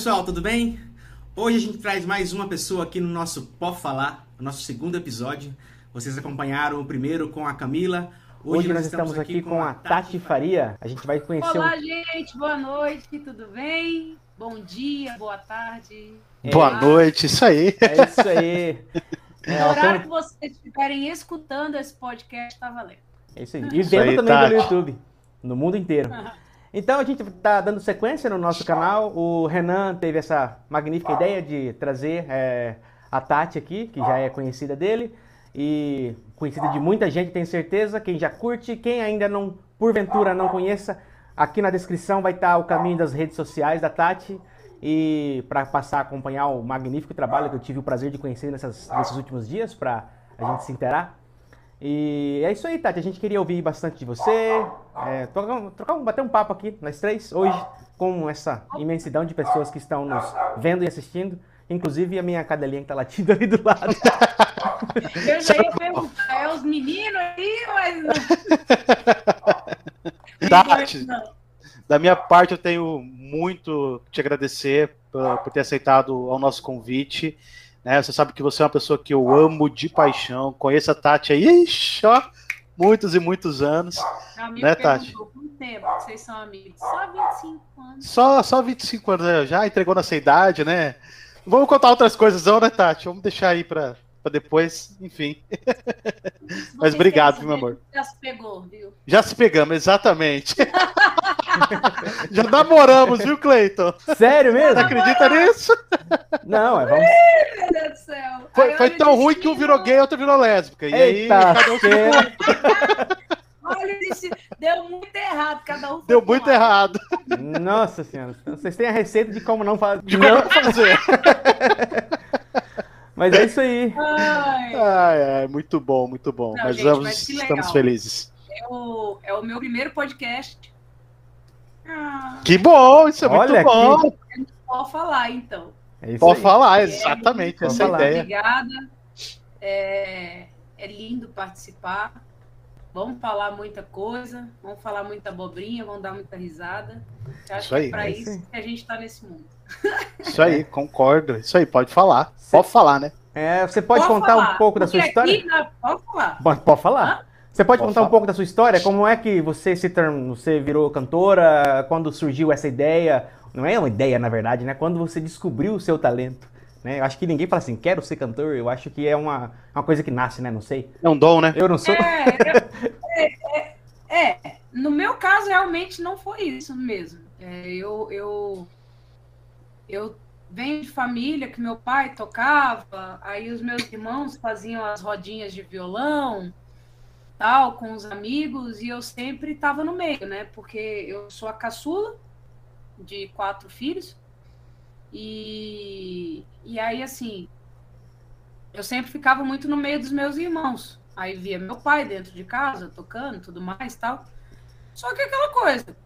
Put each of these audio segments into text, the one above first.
pessoal, tudo bem? Hoje a gente traz mais uma pessoa aqui no nosso Pó Falar, o nosso segundo episódio. Vocês acompanharam o primeiro com a Camila. Hoje, Hoje nós estamos aqui com a Tati Faria. A gente vai conhecer. Olá, um... gente, boa noite, tudo bem? Bom dia, boa tarde. É, boa noite, isso aí. É isso aí. É, no horário que vocês estiverem escutando esse podcast, tá valendo. É isso aí. E vendo também Tati. pelo YouTube, no mundo inteiro. Então a gente está dando sequência no nosso canal. O Renan teve essa magnífica ideia de trazer é, a Tati aqui, que já é conhecida dele e conhecida de muita gente, tenho certeza. Quem já curte, quem ainda não, porventura, não conheça, aqui na descrição vai estar o caminho das redes sociais da Tati. E para passar a acompanhar o magnífico trabalho que eu tive o prazer de conhecer nessas, nesses últimos dias, para a gente se interar. E é isso aí, Tati. A gente queria ouvir bastante de você, é, trocar, trocar, bater um papo aqui, nós três, hoje, com essa imensidão de pessoas que estão nos vendo e assistindo. Inclusive a minha cadelinha que tá latindo ali do lado. Eu já ia perguntar, é os meninos aí, mas não. Tati, da minha parte eu tenho muito te agradecer por, por ter aceitado o nosso convite. Né? Você sabe que você é uma pessoa que eu amo de paixão. Conheço a Tati aí, ixi, ó, muitos e muitos anos. Amigo né, Tati? Quanto tempo vocês são amigos? Só 25 anos. Só, só 25 anos, né? Já entregou nessa idade, né? Vamos contar outras coisas, não, né, Tati? Vamos deixar aí para para depois, enfim. Mas obrigado, meu amor. Já se pegou, viu? Já se pegamos, exatamente. Já namoramos, viu, Cleiton? Sério mesmo? Você acredita nisso? Não, é vamos. Meu Deus do céu. Foi, foi tão ruim que um virou gay e outro virou lésbica. E Eita, aí, cada um Olha, deu muito errado, cada um Deu muito errado. Nossa senhora, vocês têm a receita de como não fazer. De como não fazer. Mas é isso aí. Ai, ai, ai muito bom, muito bom. Não, mas gente, vamos, mas estamos felizes. É o, é o meu primeiro podcast. Ah. Que bom, isso é Olha, muito bom. Que... Pode falar, então. É Pode aí. falar, exatamente, é, essa falar. ideia. Obrigada. É, é lindo participar. Vamos falar muita coisa, vamos falar muita abobrinha, vamos dar muita risada. Eu acho isso aí, que é para isso, isso que a gente está nesse mundo. Isso aí, concordo. Isso aí, pode falar. Pode falar, né? É, você pode, pode contar falar. um pouco da sua história? Aqui, pode falar. Pode, pode falar. Hã? Você pode, pode contar falar. um pouco da sua história? Como é que você se você virou cantora? Quando surgiu essa ideia? Não é uma ideia, na verdade, né? Quando você descobriu o seu talento. Né? Eu acho que ninguém fala assim, quero ser cantor. Eu acho que é uma, uma coisa que nasce, né? Não sei. É um dom, né? Eu não sou. É, é, é, é, no meu caso, realmente não foi isso mesmo. É, eu, eu eu venho de família que meu pai tocava, aí os meus irmãos faziam as rodinhas de violão, tal, com os amigos, e eu sempre estava no meio, né? Porque eu sou a caçula de quatro filhos, e, e aí, assim, eu sempre ficava muito no meio dos meus irmãos. Aí via meu pai dentro de casa, tocando, tudo mais, tal. Só que aquela coisa,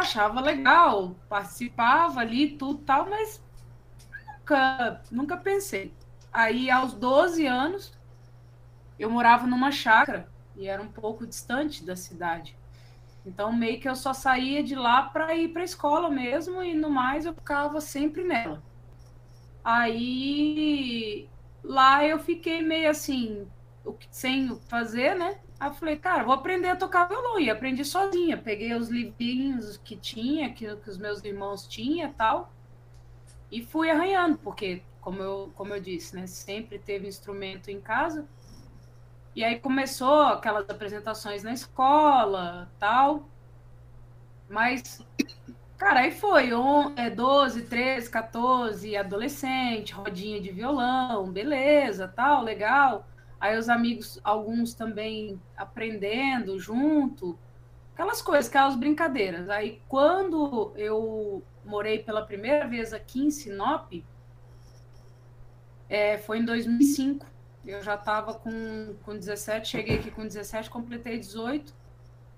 achava legal, participava ali, tudo tal, mas nunca, nunca pensei. Aí, aos 12 anos, eu morava numa chácara e era um pouco distante da cidade. Então, meio que eu só saía de lá para ir para a escola mesmo e no mais eu ficava sempre nela. Aí, lá eu fiquei meio assim, sem fazer, né? Aí eu falei, cara, vou aprender a tocar violão. E aprendi sozinha. Peguei os livrinhos que tinha, que, que os meus irmãos tinham tal. E fui arranhando, porque, como eu, como eu disse, né? Sempre teve instrumento em casa. E aí começou aquelas apresentações na escola, tal. Mas, cara, aí foi on, é, 12, 13, 14, adolescente, rodinha de violão, beleza, tal, legal. Aí os amigos, alguns também aprendendo junto, aquelas coisas, aquelas brincadeiras. Aí quando eu morei pela primeira vez aqui em Sinop, é, foi em 2005. Eu já estava com, com 17, cheguei aqui com 17, completei 18.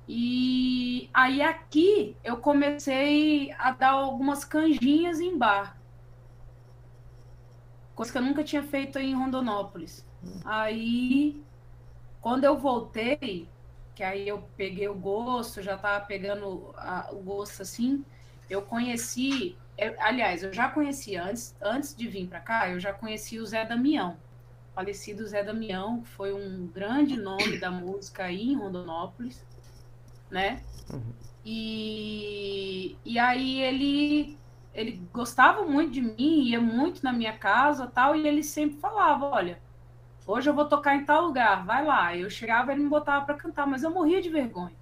E aí aqui eu comecei a dar algumas canjinhas em bar. Coisa que eu nunca tinha feito em Rondonópolis. Aí, quando eu voltei, que aí eu peguei o gosto, já tava pegando a, o gosto assim, eu conheci, eu, aliás, eu já conhecia antes, antes de vir para cá, eu já conheci o Zé Damião. O falecido Zé Damião, que foi um grande nome da música aí em Rondonópolis, né? Uhum. E, e aí ele ele gostava muito de mim, ia muito na minha casa tal, e ele sempre falava, olha, hoje eu vou tocar em tal lugar, vai lá. Eu chegava, ele me botava para cantar, mas eu morria de vergonha.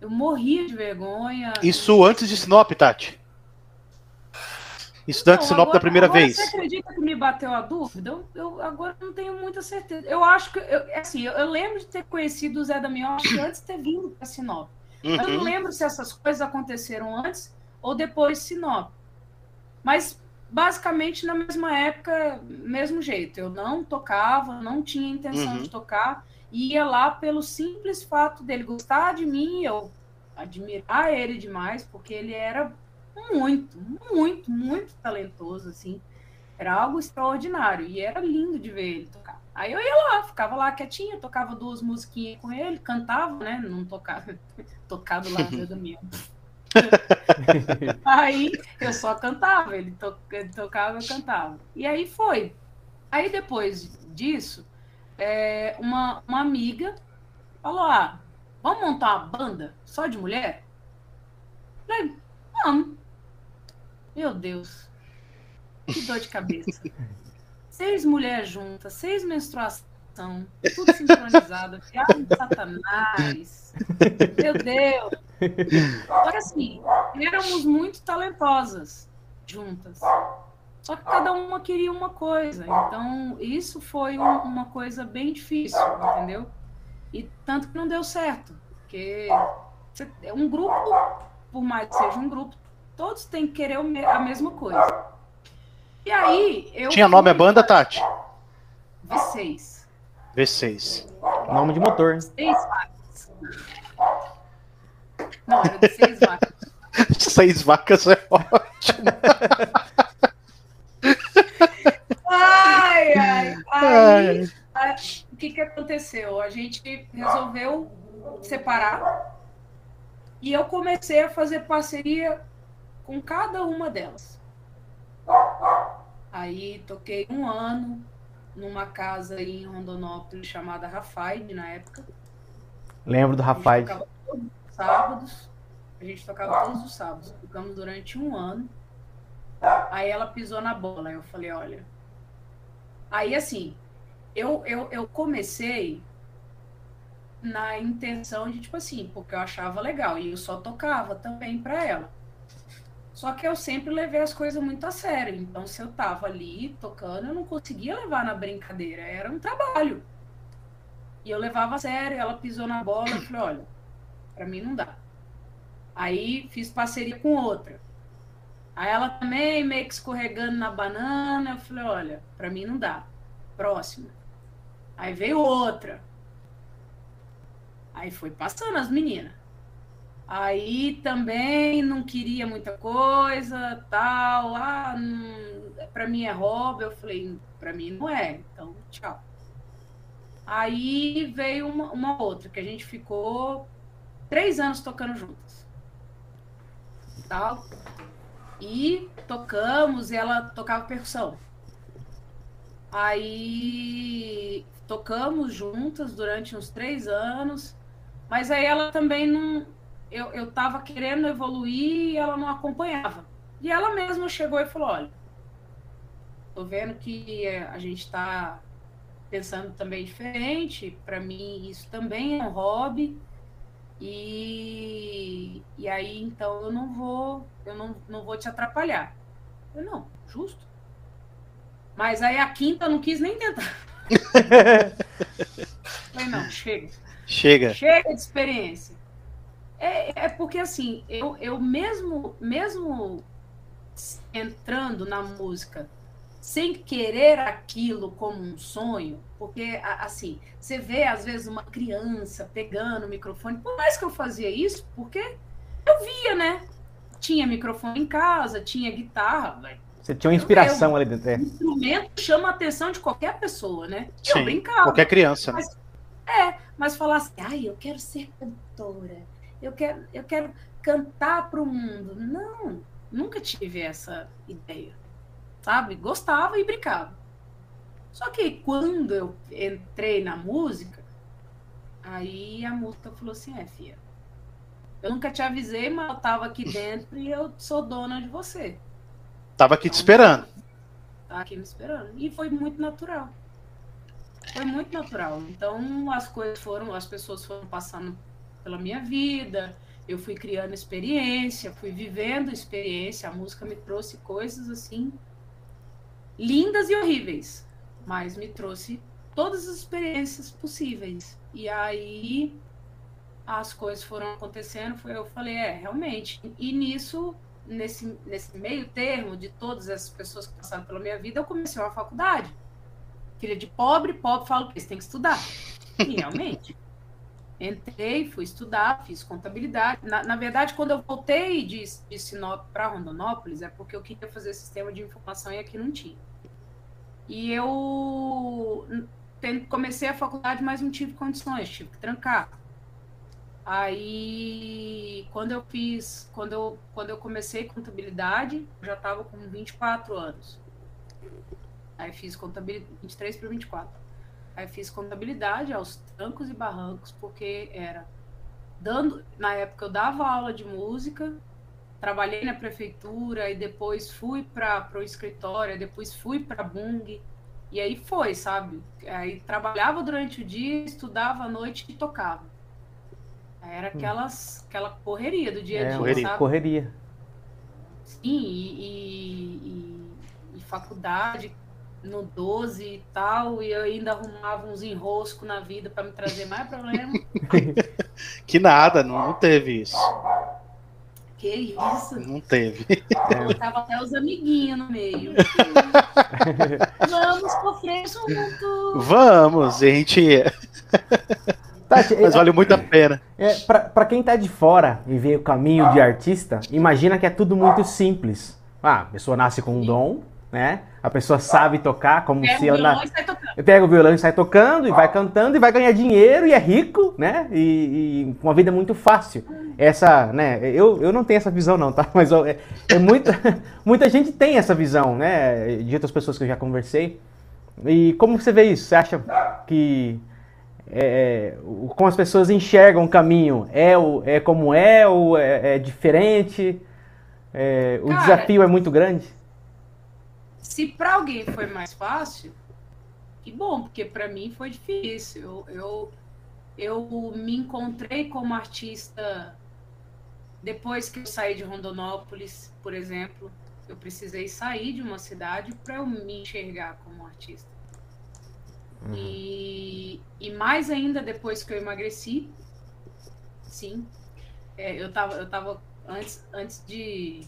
Eu morria de vergonha. Isso antes de Sinop, Tati? Isso antes de Sinop agora, da primeira agora vez? Você acredita que me bateu a dúvida? Eu, eu agora não tenho muita certeza. Eu acho que, eu, assim, eu, eu lembro de ter conhecido o Zé Damião antes de ter vindo para Sinop. Uhum. Eu não uhum. lembro se essas coisas aconteceram antes ou depois Sinop. Mas basicamente na mesma época, mesmo jeito. Eu não tocava, não tinha intenção uhum. de tocar, ia lá pelo simples fato dele gostar de mim, eu admirar ele demais, porque ele era muito, muito, muito talentoso, assim. Era algo extraordinário e era lindo de ver ele tocar. Aí eu ia lá, ficava lá quietinha, tocava duas musiquinhas com ele, cantava, né? Não tocava, tocado lá do meu. aí eu só cantava, ele, to, ele tocava, eu cantava. E aí foi. Aí depois disso, é, uma, uma amiga falou: Ah, vamos montar uma banda só de mulher? falei, vamos. Meu Deus, que dor de cabeça. Seis mulheres juntas, seis menstruações tudo sincronizado. Piada de Satanás. Meu Deus. Que assim, éramos muito talentosas juntas. Só que cada uma queria uma coisa. Então, isso foi um, uma coisa bem difícil, entendeu? E tanto que não deu certo. Porque é um grupo, por mais que seja um grupo, todos têm que querer a mesma coisa. E aí, eu. Tinha nome a banda, Tati? V6. V6. Nome de motor. Seis vacas. Não, era de seis vacas. seis vacas é ótimo. ai, ai. Ai. o que, que aconteceu? A gente resolveu separar e eu comecei a fazer parceria com cada uma delas. Aí toquei um ano, numa casa em Rondonópolis chamada Rafaide na época. Lembro do Rafaide. sábados. A gente tocava todos os sábados. Ficamos durante um ano. Aí ela pisou na bola. Eu falei, olha. Aí assim, eu, eu, eu comecei na intenção de, tipo assim, porque eu achava legal. E eu só tocava também para ela. Só que eu sempre levei as coisas muito a sério. Então, se eu tava ali tocando, eu não conseguia levar na brincadeira. Era um trabalho. E eu levava a sério, ela pisou na bola, eu falei, olha, para mim não dá. Aí fiz parceria com outra. Aí ela também meio que escorregando na banana, eu falei, olha, para mim não dá. Próxima. Aí veio outra. Aí foi passando as meninas. Aí também não queria muita coisa, tal. Ah, para mim é hobby. Eu falei, para mim não é. Então, tchau. Aí veio uma, uma, outra que a gente ficou três anos tocando juntas, tal. E tocamos e ela tocava percussão. Aí tocamos juntas durante uns três anos, mas aí ela também não eu, eu tava querendo evoluir e ela não acompanhava. E ela mesma chegou e falou: olha, tô vendo que a gente está pensando também diferente. Para mim, isso também é um hobby. E, e aí, então, eu não vou, eu não, não vou te atrapalhar. Eu não, justo. Mas aí a quinta não quis nem tentar. Falei, não, chega. Chega. Chega de experiência. É, é porque assim, eu, eu mesmo, mesmo entrando na música sem querer aquilo como um sonho, porque assim, você vê às vezes uma criança pegando o microfone, por mais que eu fazia isso, porque eu via, né? Tinha microfone em casa, tinha guitarra, Você tinha uma inspiração eu, ali dentro. É. O instrumento chama a atenção de qualquer pessoa, né? Sim, eu brincava. Qualquer criança. Mas, é, mas falar assim, ai, eu quero ser cantora eu quero, eu quero cantar para o mundo. Não, nunca tive essa ideia, sabe? Gostava e brincava. Só que quando eu entrei na música, aí a música falou assim: é, filha, eu nunca te avisei, mas eu tava aqui dentro e eu sou dona de você. Tava aqui te esperando. Tava aqui me esperando. E foi muito natural. Foi muito natural. Então as coisas foram, as pessoas foram passando pela minha vida, eu fui criando experiência, fui vivendo experiência, a música me trouxe coisas assim lindas e horríveis, mas me trouxe todas as experiências possíveis. E aí as coisas foram acontecendo, foi, eu falei, é, realmente. E nisso, nesse, nesse meio termo de todas essas pessoas que passaram pela minha vida, eu comecei uma faculdade. Filha de pobre, pobre fala que você tem que estudar. E realmente. Entrei, fui estudar, fiz contabilidade. Na, na verdade, quando eu voltei de, de Sinop para Rondonópolis, é porque eu queria fazer sistema de informação e aqui não tinha. E eu comecei a faculdade, mas não tive condições, tive que trancar. Aí, quando eu fiz, quando eu, quando eu comecei contabilidade, já estava com 24 anos. Aí fiz contabilidade, 23 para 24. Aí fiz contabilidade aos trancos e barrancos, porque era dando, na época eu dava aula de música, trabalhei na prefeitura e depois fui para o escritório, depois fui para Bung. E aí foi, sabe? Aí trabalhava durante o dia, estudava à noite e tocava. Era aquelas, aquela correria do dia a é, dia, correria. sabe? Correria. Sim, e, e, e, faculdade no 12 e tal, e eu ainda arrumava uns enroscos na vida para me trazer mais problema. que nada, não, não teve isso. Que isso? Não teve. Tava até os amiguinhos no meio. Vamos sofrer junto. Vamos, gente. Tati, Mas vale muito a pena. É, para quem tá de fora e vê o caminho de artista, imagina que é tudo muito simples. Ah, a pessoa nasce com um dom, né? A pessoa sabe tocar, como pega se ela. Pega o violão e sai tocando, e vai cantando, e vai ganhar dinheiro, e é rico, né? E, e uma vida muito fácil. Essa, né? Eu, eu não tenho essa visão, não, tá? Mas é, é muito, muita gente tem essa visão, né? De outras pessoas que eu já conversei. E como você vê isso? Você acha que é, é como as pessoas enxergam o caminho é, o, é como é ou é, é diferente? É, o Cara, desafio é muito grande? Se para alguém foi mais fácil, que bom, porque para mim foi difícil. Eu, eu, eu me encontrei como artista depois que eu saí de Rondonópolis, por exemplo. Eu precisei sair de uma cidade para eu me enxergar como artista. Uhum. E, e mais ainda depois que eu emagreci, sim. É, eu tava, eu tava antes, antes de.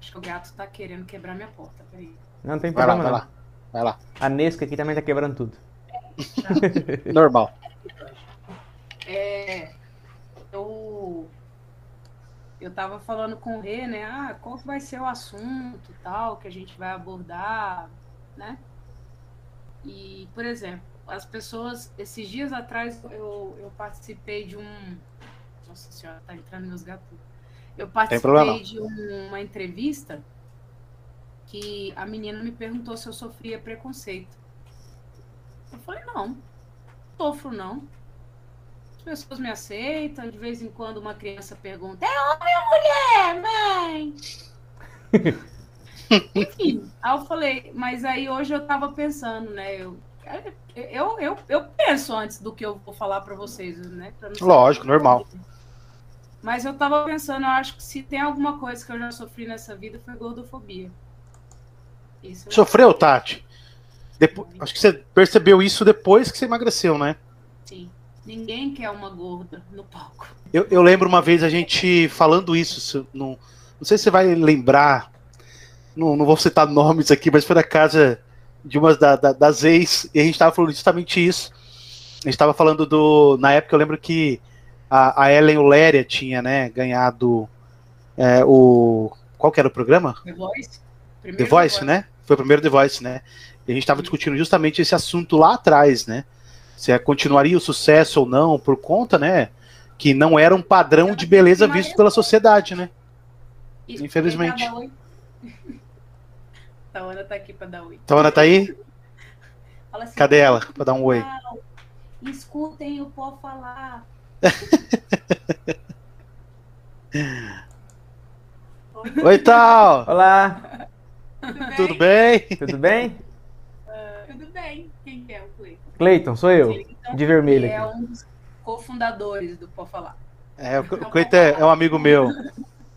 Acho que o gato tá querendo quebrar minha porta. Peraí. Não, tem problema. Vai lá, vai lá. Vai lá. A Nesca aqui também tá quebrando tudo. Normal. É, eu eu tava falando com o Rê, né? Ah, qual vai ser o assunto tal que a gente vai abordar, né? E, por exemplo, as pessoas, esses dias atrás eu, eu participei de um. Nossa senhora, tá entrando meus gatos. Eu participei de um, uma entrevista que a menina me perguntou se eu sofria preconceito. Eu falei, não, sofro não. As pessoas me aceitam, de vez em quando uma criança pergunta, é homem ou mulher, mãe? Enfim, aí eu falei, mas aí hoje eu tava pensando, né? Eu, eu, eu, eu penso antes do que eu vou falar para vocês, né? Lógico, normal. Mas eu tava pensando, eu acho que se tem alguma coisa que eu já sofri nessa vida foi gordofobia. Isso Sofreu, Tati? Depois, acho que você percebeu isso depois que você emagreceu, né? Sim. Ninguém quer uma gorda no palco. Eu, eu lembro uma vez a gente falando isso, não, não sei se você vai lembrar, não, não vou citar nomes aqui, mas foi na casa de umas da, da, das ex, e a gente estava falando justamente isso. A gente estava falando do. Na época eu lembro que a, a Ellen Uléria tinha, né, ganhado é, o. Qual que era o programa? The Voice. Primeiro The Voice, The Voice. né? Foi o primeiro The Voice, né? E a gente estava discutindo justamente esse assunto lá atrás, né? Se é, continuaria o sucesso ou não, por conta, né? que não era um padrão de beleza visto pela sociedade, né? Isso, Infelizmente. Tawana tá aqui pra dar oi. Tawana tá aí? Assim, Cadê ela? Pra dar um oi. "Pessoal, Escutem o pó falar. Oi, tal! Olá, Tudo bem? tudo bem? Tudo bem. Quem que é o Cleiton? Cleiton, sou eu, Cleiton, de vermelho Ele é um dos cofundadores do Pó Falar. É, o Cleiton é, é um amigo meu.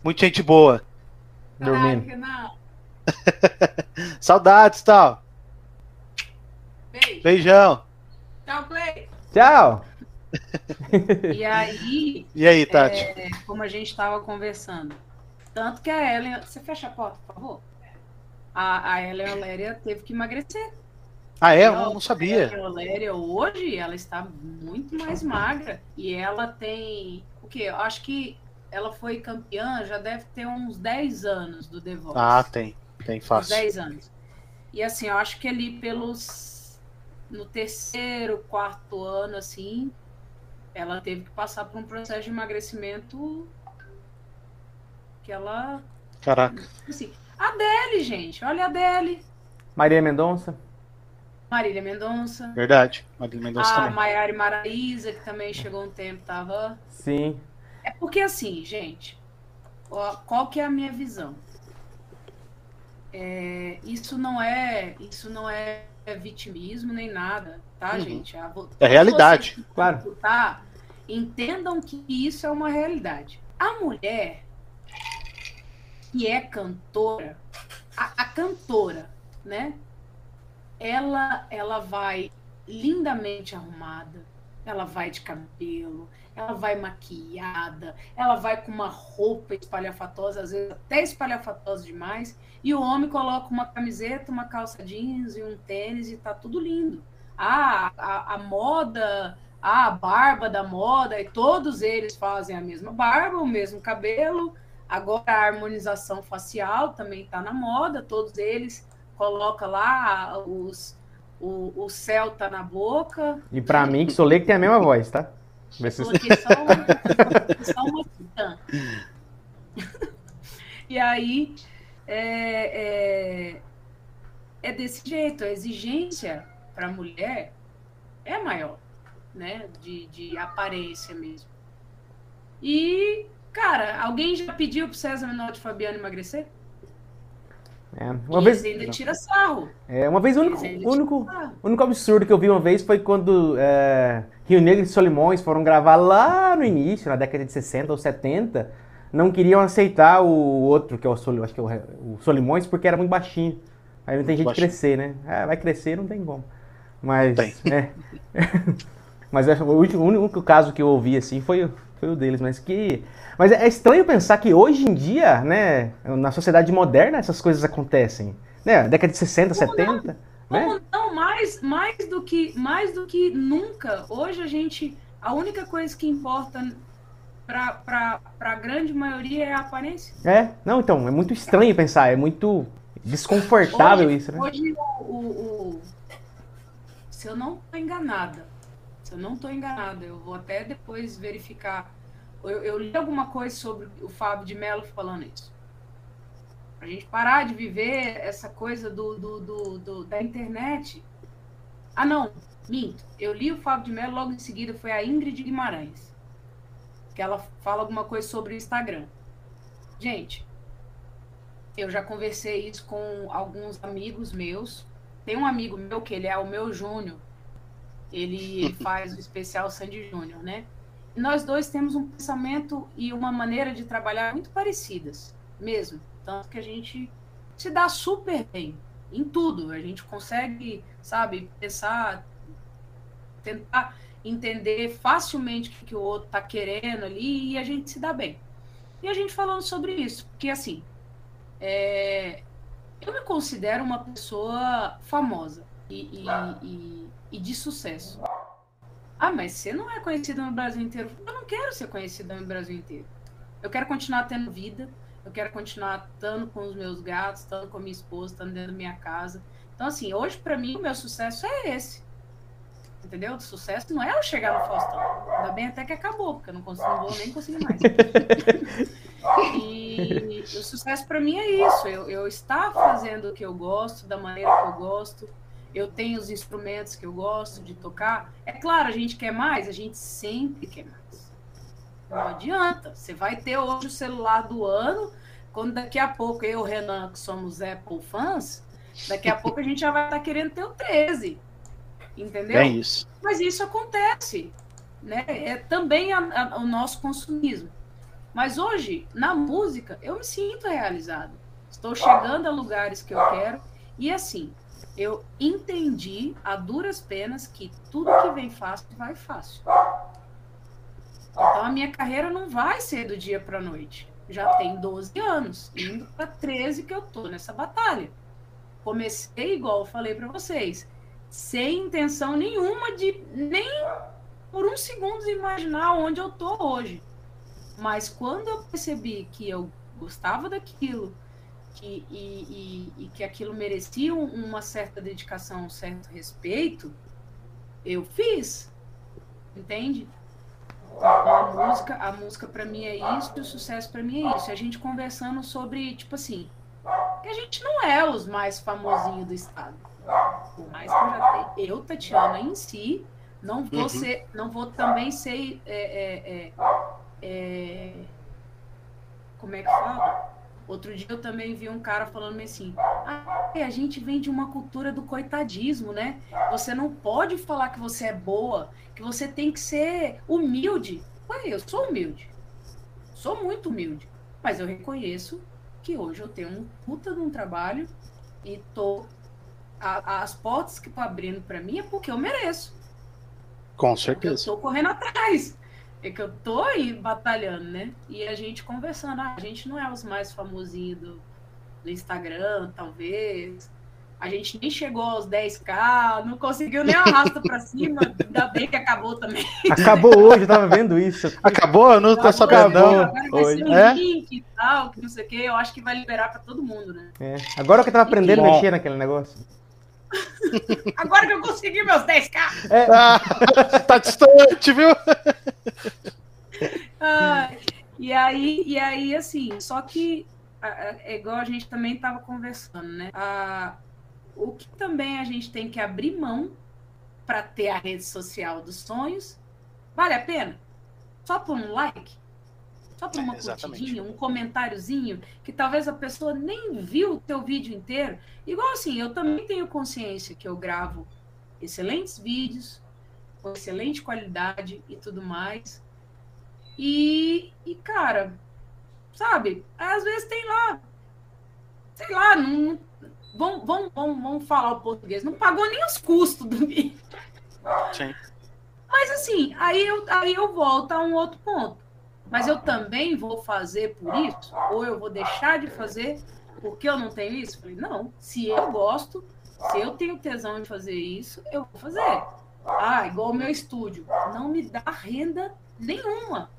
Muita gente boa. Dormindo. Saudades, tal. Beijo. Beijão. Tchau, Cleiton. Tchau! E aí, E aí, Tati? é, como a gente estava conversando, tanto que a Ellen... Você fecha a porta, por favor? A, a Ellen Oléria teve que emagrecer. Ah, é? Eu Não, sabia. A Oléria hoje, ela está muito mais magra. E ela tem. O quê? Eu acho que ela foi campeã, já deve ter uns 10 anos do The Voice. Ah, tem. Tem uns fácil. 10 anos. E assim, eu acho que ali pelos. No terceiro, quarto ano, assim, ela teve que passar por um processo de emagrecimento que ela. Caraca. Assim, a Adele, gente, olha a Adele. Maria Mendonça. Marília Mendonça. Verdade. Marília Mendonça A também. Maiara Maraíza, que também chegou um tempo, tava. Sim. É porque assim, gente, ó, qual que é a minha visão? É, isso não é, isso não é vitimismo nem nada, tá, Uhum. gente? A, vo- É realidade. vocês Claro. escutar, entendam que isso é uma realidade. A mulher que é cantora, a, a cantora, né? Ela, ela vai lindamente arrumada, ela vai de cabelo, ela vai maquiada, ela vai com uma roupa espalhafatosa, às vezes até espalhafatosa demais, e o homem coloca uma camiseta, uma calça jeans e um tênis e tá tudo lindo. Ah, a, a moda, a barba da moda, e todos eles fazem a mesma barba, o mesmo cabelo. Agora a harmonização facial também está na moda, todos eles colocam lá os, o, o céu tá na boca, E pra mim, que sou leigo, tem a mesma voz, tá? Se- Coloquei só uma, só uma titã. E aí é, é, é desse jeito, a exigência para a mulher é maior, né? De, de aparência mesmo. E, cara, alguém já pediu pro César Menotti e Fabiano emagrecer? É, uma E vez, ainda tira sarro. é, uma vez o único, único, único absurdo que eu vi uma vez foi quando é, Rio Negro e Solimões foram gravar lá no início, na década de 60 ou 70, não queriam aceitar o outro, que é o, Sol, acho que é o, o Solimões, porque era muito baixinho. Aí não tem jeito de crescer, né? Ah, vai crescer, não tem como. Mas, Tem. é. mas que o último- o único caso que eu ouvi assim foi, o- foi o deles, mas que... Mas é estranho pensar que hoje em dia, né, na sociedade moderna, essas coisas acontecem. Né? Década de 60, 70, né? Como não, mais, mais, do que, mais do que nunca. Hoje a gente. A única coisa que importa para a grande maioria é a aparência. É, não, então, é muito estranho pensar, é muito desconfortável hoje, isso, né? Hoje, o, o- o- se eu não estou enganada, eu não estou enganada, eu vou até depois verificar. Eu, eu li alguma coisa sobre o Fábio de Mello falando isso. Pra gente parar de viver essa coisa do, do, do- do- da internet. Ah, não, minto. Eu li o Fábio de Mello, logo em seguida foi a Ingrid Guimarães. Que ela fala alguma coisa sobre o Instagram. Gente, eu já conversei isso com alguns amigos meus. Tem um amigo meu que ele é o meu Júnior. Ele, faz o especial Sandy Júnior, né? Nós dois temos um pensamento e uma maneira de trabalhar muito parecidas, mesmo. Tanto que a gente se dá super bem em tudo. A gente consegue, sabe, pensar, tentar entender facilmente o que, que o outro está querendo ali e a gente se dá bem. E a gente falando sobre isso, porque assim, é, eu me considero uma pessoa famosa e, e, e, e de sucesso. Ah, mas você não é conhecida no Brasil inteiro. Eu não quero ser conhecida no Brasil inteiro. Eu quero continuar tendo vida, eu quero continuar estando com os meus gatos, estando com a minha esposa, estando dentro da minha casa. Então, assim, hoje para mim o meu sucesso é esse. Entendeu? Sucesso não é eu chegar no Faustão. Ainda bem até que acabou, porque eu não, consigo, não vou nem conseguir mais. e o sucesso para mim é isso. Eu, eu estar fazendo o que eu gosto, da maneira que eu gosto. Eu tenho os instrumentos que eu gosto de tocar. É claro, a gente quer mais, a gente sempre quer mais. Não adianta. Você vai ter hoje o celular do ano, quando daqui a pouco eu e o Renan, que somos Apple fãs, daqui a pouco a gente já vai estar querendo ter o 13. Entendeu? É isso. Mas isso acontece. Né? É também a, a, o nosso consumismo. Mas hoje, na música, eu me sinto realizado. Estou chegando a lugares que eu quero. E assim, eu entendi a duras penas que tudo que vem fácil vai fácil. Então a minha carreira não vai ser do dia para noite. Já tem 12 anos, indo para 13 que eu tô nessa batalha. Comecei igual eu falei para vocês, sem intenção nenhuma de nem por um segundo imaginar onde eu tô hoje. Mas quando eu percebi que eu gostava daquilo, que, e, e, e que aquilo merecia uma certa dedicação, um certo respeito, eu fiz. Entende? A música, a música para mim é isso, e o sucesso para mim é isso. A gente conversando sobre, tipo assim, que a gente não é os mais famosinhos do estado. Por mais que eu já tenha, eu, Tatiana, em si, não vou uhum. ser, não vou também ser é, é, é, é como é que fala? Outro dia eu também vi um cara falando assim: ah, a gente vem de uma cultura do coitadismo, né? Você não pode falar que você é boa, que você tem que ser humilde. Ué, eu sou humilde. Sou muito humilde. Mas eu reconheço que hoje eu tenho um puta de um trabalho e tô. A, as portas que estão abrindo para mim é porque eu mereço. Com certeza. Porque eu tô correndo atrás. É que eu tô aí batalhando, né? E a gente conversando, ah, a gente não é os mais famosinhos do, do Instagram, talvez. A gente nem chegou aos 10k, não conseguiu nem arrasta pra cima, ainda bem que acabou também. Acabou hoje, eu tava vendo isso. Acabou? Eu não tô sabendo. Ser um é? link e tal, que não sei o que, eu acho que vai liberar pra todo mundo, né? É. Agora que eu tava aprendendo a mexer naquele negócio. Agora que eu consegui meus 10k! É. Ah, tá distante, viu? Ah, e, aí, e aí, assim, só que é igual a gente também estava conversando, né? Ah, o que também a gente tem que abrir mão para ter a rede social dos sonhos, vale a pena? Só por um like? Só por uma é, curtidinha, um comentáriozinho, que talvez a pessoa nem viu o teu vídeo inteiro. Igual assim, eu também tenho consciência que eu gravo excelentes vídeos, com excelente qualidade e tudo mais. E, e cara, sabe, às vezes tem lá, sei lá, não, vamos, vamos, vamos, vamos falar o português, não pagou nem os custos do vídeo. Sim. Mas assim, aí eu, aí eu volto a um outro ponto mas eu também vou fazer por isso? Ou eu vou deixar de fazer porque eu não tenho isso? Falei, não, se eu gosto, se eu tenho tesão em fazer isso, eu vou fazer. Ah, igual o meu estúdio. Não me dá renda nenhuma,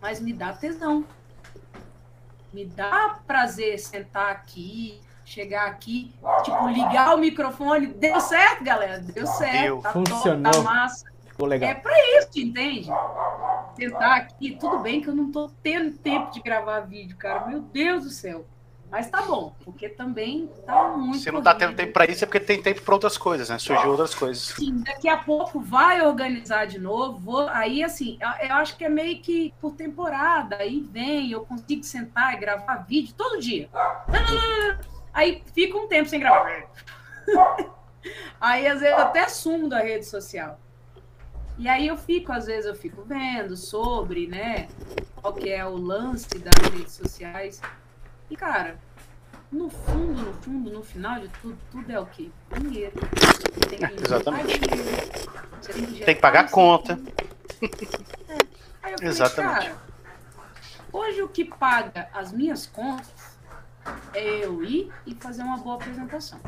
mas me dá tesão. Me dá prazer sentar aqui, chegar aqui, tipo, ligar o microfone. Deu certo, galera? Deu certo. Deu. Tá Funcionou. Top, tá massa. Ficou legal. É pra isso, entende? Tentar aqui, tudo bem que eu não tô tendo tempo de gravar vídeo, cara. Meu Deus do céu. Mas tá bom, porque também tá muito. Se não tá tendo tempo para isso, é porque tem tempo para outras coisas, né? Surgiu outras coisas. Sim, daqui a pouco vai organizar de novo. Vou, aí, assim, eu acho que é meio que por temporada. Aí vem, eu consigo sentar e gravar vídeo todo dia. Aí fica um tempo sem gravar. Aí, às vezes, até sumo da rede social. E aí eu fico, às vezes, eu fico vendo sobre, né, qual que é o lance das redes sociais. E, cara, no fundo, no fundo, no final de tudo, tudo é o quê? Dinheiro. Tem que Exatamente. Dinheiro, tem, que tem que pagar a conta. É. Aí eu falei, Exatamente. Cara, hoje o que paga as minhas contas é eu ir e fazer uma boa apresentação.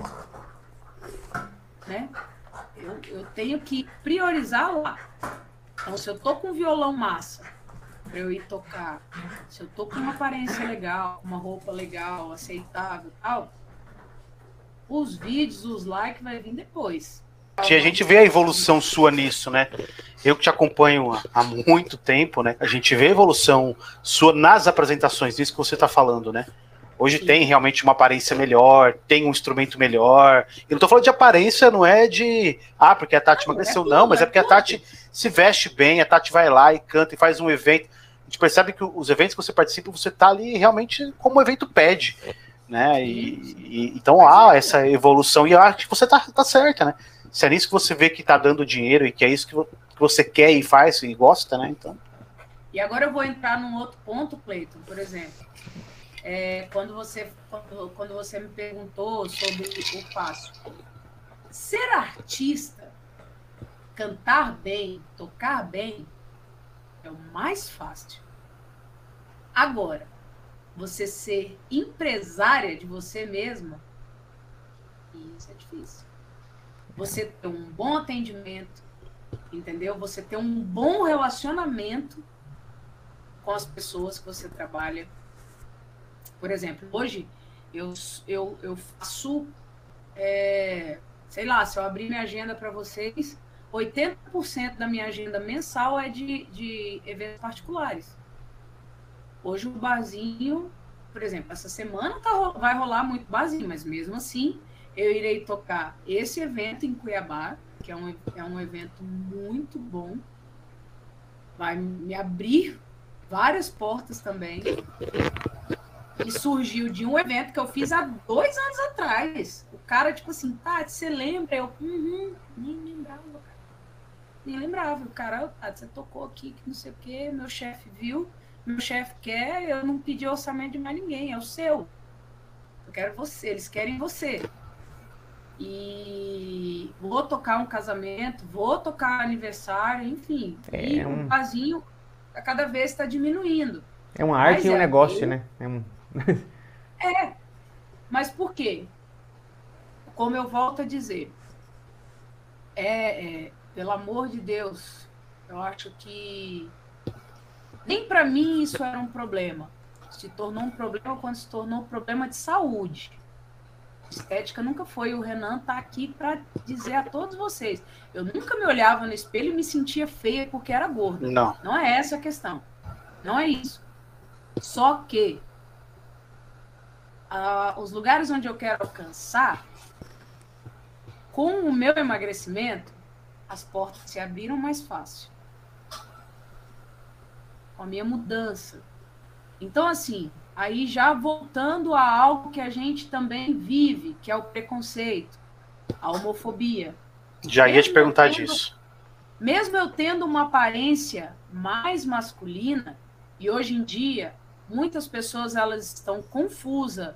Né? Eu, eu tenho que priorizar lá. Então, se eu tô com um violão massa para eu ir tocar, se eu tô com uma aparência legal, uma roupa legal, aceitável tal, os vídeos, os likes vai vir depois. a gente vê a evolução sua nisso, né? Eu que te acompanho há muito tempo, né? A gente vê a evolução sua nas apresentações, nisso que você está falando, né? Hoje Sim. tem realmente uma aparência melhor, tem um instrumento melhor. E não tô falando de aparência, não é de. Ah, porque a Tati emagreceu, não, é não, mas é, é porque a Tati se veste bem, a Tati vai lá e canta e faz um evento. A gente percebe que os eventos que você participa, você tá ali realmente como o evento pede. Né? E, e então há essa evolução, e eu acho que você tá, tá certa, né? Se é nisso que você vê que tá dando dinheiro e que é isso que você quer e faz e gosta, né? Então. E agora eu vou entrar num outro ponto, Cleiton, por exemplo é, quando, você, quando, quando você me perguntou sobre o fácil. Ser artista, cantar bem, tocar bem, é o mais fácil. Agora, você ser empresária de você mesma, isso é difícil. Você ter um bom atendimento, entendeu? Você ter um bom relacionamento com as pessoas que você trabalha, por exemplo, hoje eu, eu, eu faço, é, sei lá, se eu abrir minha agenda para vocês, 80% da minha agenda mensal é de, de eventos particulares. Hoje o barzinho, por exemplo, essa semana tá, vai rolar muito barzinho, mas mesmo assim eu irei tocar esse evento em Cuiabá, que é um, é um evento muito bom. Vai me abrir várias portas também que surgiu de um evento que eu fiz há dois anos atrás. O cara, tipo assim, Tati, você lembra? Eu, uhum, nem lembrava, cara. Nem lembrava. O cara, Tati, você tocou aqui, que não sei o quê, meu chefe viu, meu chefe quer, eu não pedi orçamento de mais ninguém, é o seu. Eu quero você, eles querem você. E vou tocar um casamento, vou tocar aniversário, enfim. É e um... o casinho cada vez está diminuindo. É uma arte Mas e um é negócio, né? É um é, mas por quê? Como eu volto a dizer, é, é pelo amor de Deus, eu acho que nem para mim isso era um problema. Se tornou um problema quando se tornou um problema de saúde. Estética nunca foi. O Renan tá aqui para dizer a todos vocês. Eu nunca me olhava no espelho e me sentia feia porque era gorda. Não. Não é essa a questão. Não é isso. Só que uh, os lugares onde eu quero alcançar, com o meu emagrecimento, as portas se abriram mais fácil. Com a minha mudança. Então, assim, aí já voltando a algo que a gente também vive, que é o preconceito, a homofobia. Já mesmo ia te perguntar tendo, disso. Mesmo eu tendo uma aparência mais masculina, e hoje em dia muitas pessoas elas estão confusas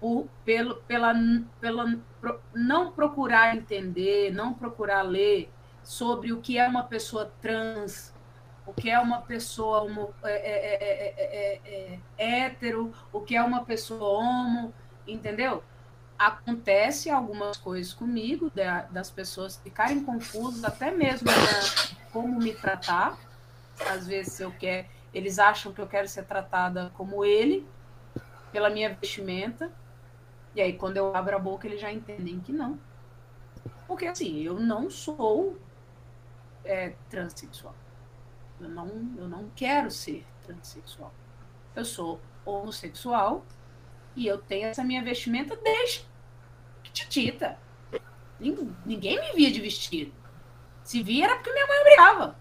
por, pelo, pela, pela pro, não procurar entender, não procurar ler sobre o que é uma pessoa trans, o que é uma pessoa homo, é é é, é, é, é, hétero, o que é uma pessoa homo, entendeu? Acontece algumas coisas comigo, da, das pessoas ficarem confusas, até mesmo né, como me tratar. Às vezes eu quero eles acham que eu quero ser tratada como ele, pela minha vestimenta. E aí, quando eu abro a boca, eles já entendem que não. Porque, assim, eu não sou é, transexual. Eu não, eu não quero ser transexual. Eu sou homossexual e eu tenho essa minha vestimenta desde titita. Ninguém me via de vestido. Se via era porque minha mãe brigava.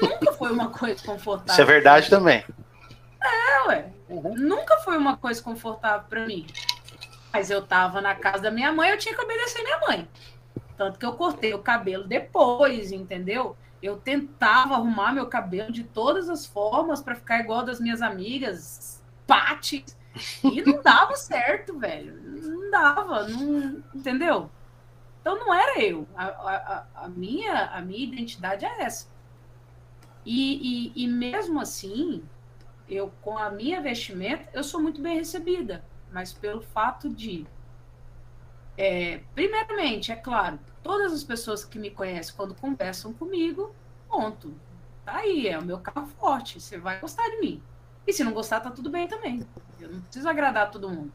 Nunca foi uma coisa confortável. Isso é verdade também. É, ué. Uhum. Nunca foi uma coisa confortável para mim. Mas eu tava na casa da minha mãe, eu tinha que obedecer minha mãe. Tanto que eu cortei o cabelo depois, entendeu? Eu tentava arrumar meu cabelo de todas as formas para ficar igual das minhas amigas, Paty. E não dava certo, velho. Não dava, não, entendeu? Então não era eu. A, a, a, minha, a minha identidade é essa. E, e, e mesmo assim, eu com a minha vestimenta, eu sou muito bem recebida, mas pelo fato de é, primeiramente, é claro, todas as pessoas que me conhecem quando conversam comigo, ponto. Tá aí, é o meu carro forte. Você vai gostar de mim. E se não gostar, tá tudo bem também. Eu não preciso agradar todo mundo.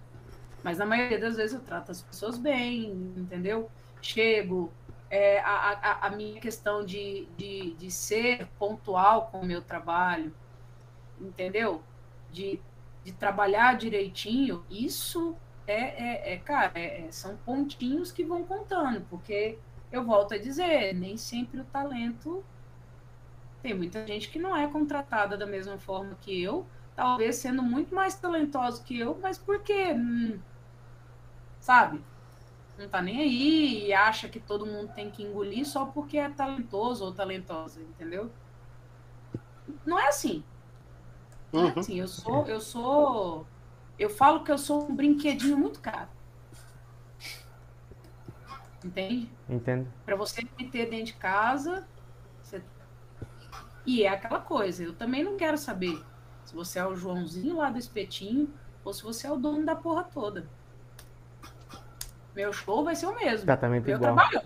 Mas na maioria das vezes eu trato as pessoas bem, entendeu? Chego, é, a, a, a, minha questão de, de, de ser pontual com o meu trabalho, entendeu? De, de trabalhar direitinho, isso é, é, é cara, é, é, são pontinhos que vão contando, porque eu volto a dizer, nem sempre o talento. Tem muita gente que não é contratada da mesma forma que eu, talvez sendo muito mais talentoso que eu, mas por quê? Hum, sabe? Não tá nem aí e acha que todo mundo tem que engolir só porque é talentoso ou talentosa, entendeu? Não é assim. Não é uhum. assim. Eu sou, eu sou. Eu falo que eu sou um brinquedinho muito caro. Entende? Entendo. Para você meter dentro de casa. Você... E é aquela coisa, eu também não quero saber se você é o Joãozinho lá do espetinho ou se você é o dono da porra toda. Meu show vai ser o mesmo. Exatamente meu igual. trabalho.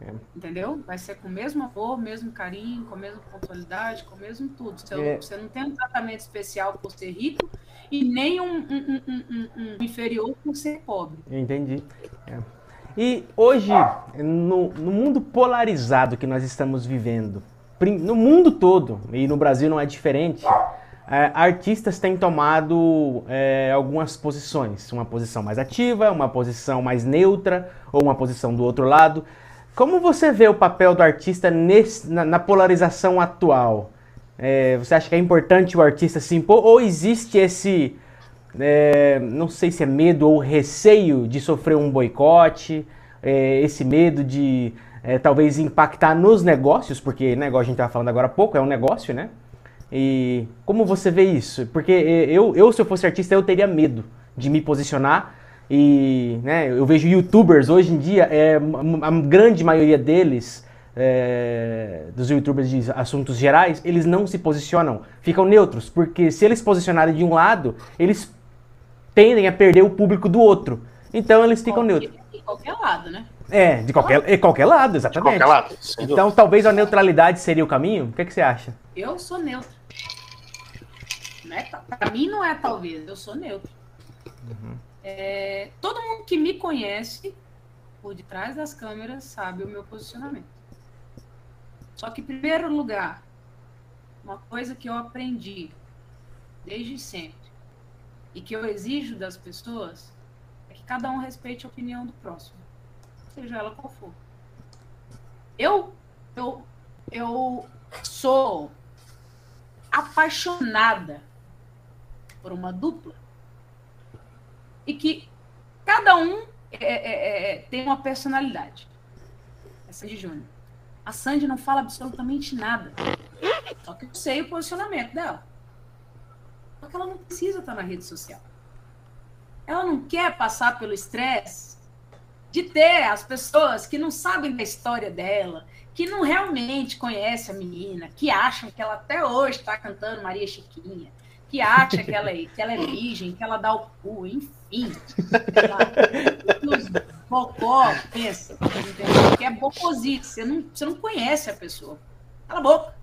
É. Entendeu? Vai ser com o mesmo amor, mesmo carinho, com a mesma pontualidade, com o mesmo tudo. Você, é. você não tem um tratamento especial por ser rico e nem um, um, um, um inferior por ser pobre. Entendi. É. E hoje, no, no mundo polarizado que nós estamos vivendo, no mundo todo, e no Brasil não é diferente, é, artistas têm tomado é, algumas posições. Uma posição mais ativa, uma posição mais neutra, ou uma posição do outro lado. Como você vê o papel do artista nesse, na, na, polarização atual? É, você acha que é importante o artista se impor? Ou existe esse, é, não sei se é medo ou receio de sofrer um boicote? É, esse medo de é, talvez impactar nos negócios? Porque negócio né, a gente estava falando agora há pouco, é um negócio, né? E como você vê isso? Porque eu, eu, se eu fosse artista, eu teria medo de me posicionar. E né, eu vejo youtubers hoje em dia, é, a grande maioria deles, é, dos youtubers de assuntos gerais, eles não se posicionam, ficam neutros, porque se eles se posicionarem de um lado, eles tendem a perder o público do outro. Então eles ficam neutros. De qualquer lado, né? É, de qualquer, de qualquer lado, exatamente. De qualquer lado. Então talvez a neutralidade seria o caminho? O que, é que você acha? Eu sou neutro. Né? Para mim não é talvez, eu sou neutro. Uhum. É, todo mundo que me conhece por detrás das câmeras sabe o meu posicionamento. Só que, em primeiro lugar, uma coisa que eu aprendi desde sempre e que eu exijo das pessoas é que cada um respeite a opinião do próximo, seja ela qual for. Eu, eu, eu sou apaixonada por uma dupla e que cada um é, é, é, é tem uma personalidade. É Sandy Júnior. A Sandy não fala absolutamente nada. Só que eu sei o posicionamento dela. Só que ela não precisa estar na rede social. Ela não quer passar pelo estresse de ter as pessoas que não sabem da história dela, que não realmente conhecem a menina, que acham que ela até hoje está cantando Maria Chiquinha, que acha que ela, é, que ela é virgem, que ela dá o cu, enfim. Os bocó, pensa, que é bocosite, você não, você não conhece a pessoa. Cala a boca.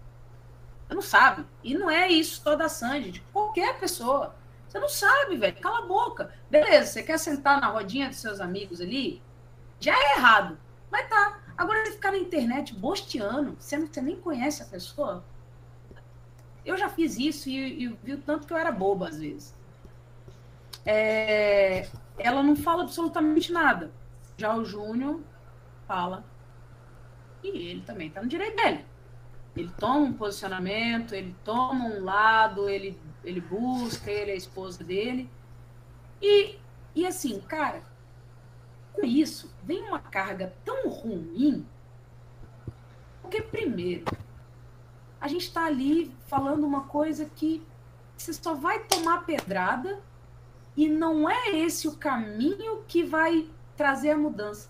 Você não sabe. E não é isso toda a Sandy, de qualquer pessoa. Você não sabe, velho. Cala a boca. Beleza, você quer sentar na rodinha dos seus amigos ali? Já é errado. Mas tá. Agora você ficar na internet bosteando, você, não, você nem conhece a pessoa, eu já fiz isso e, e vi o tanto que eu era boba às vezes. É, ela não fala absolutamente nada. Já o Júnior fala. E ele também está no direito dele. Ele toma um posicionamento, ele toma um lado, ele, ele busca, ele é a esposa dele. E, e assim, cara, com isso vem uma carga tão ruim. Porque, primeiro, a gente está ali falando uma coisa que você só vai tomar pedrada e não é esse o caminho que vai trazer a mudança.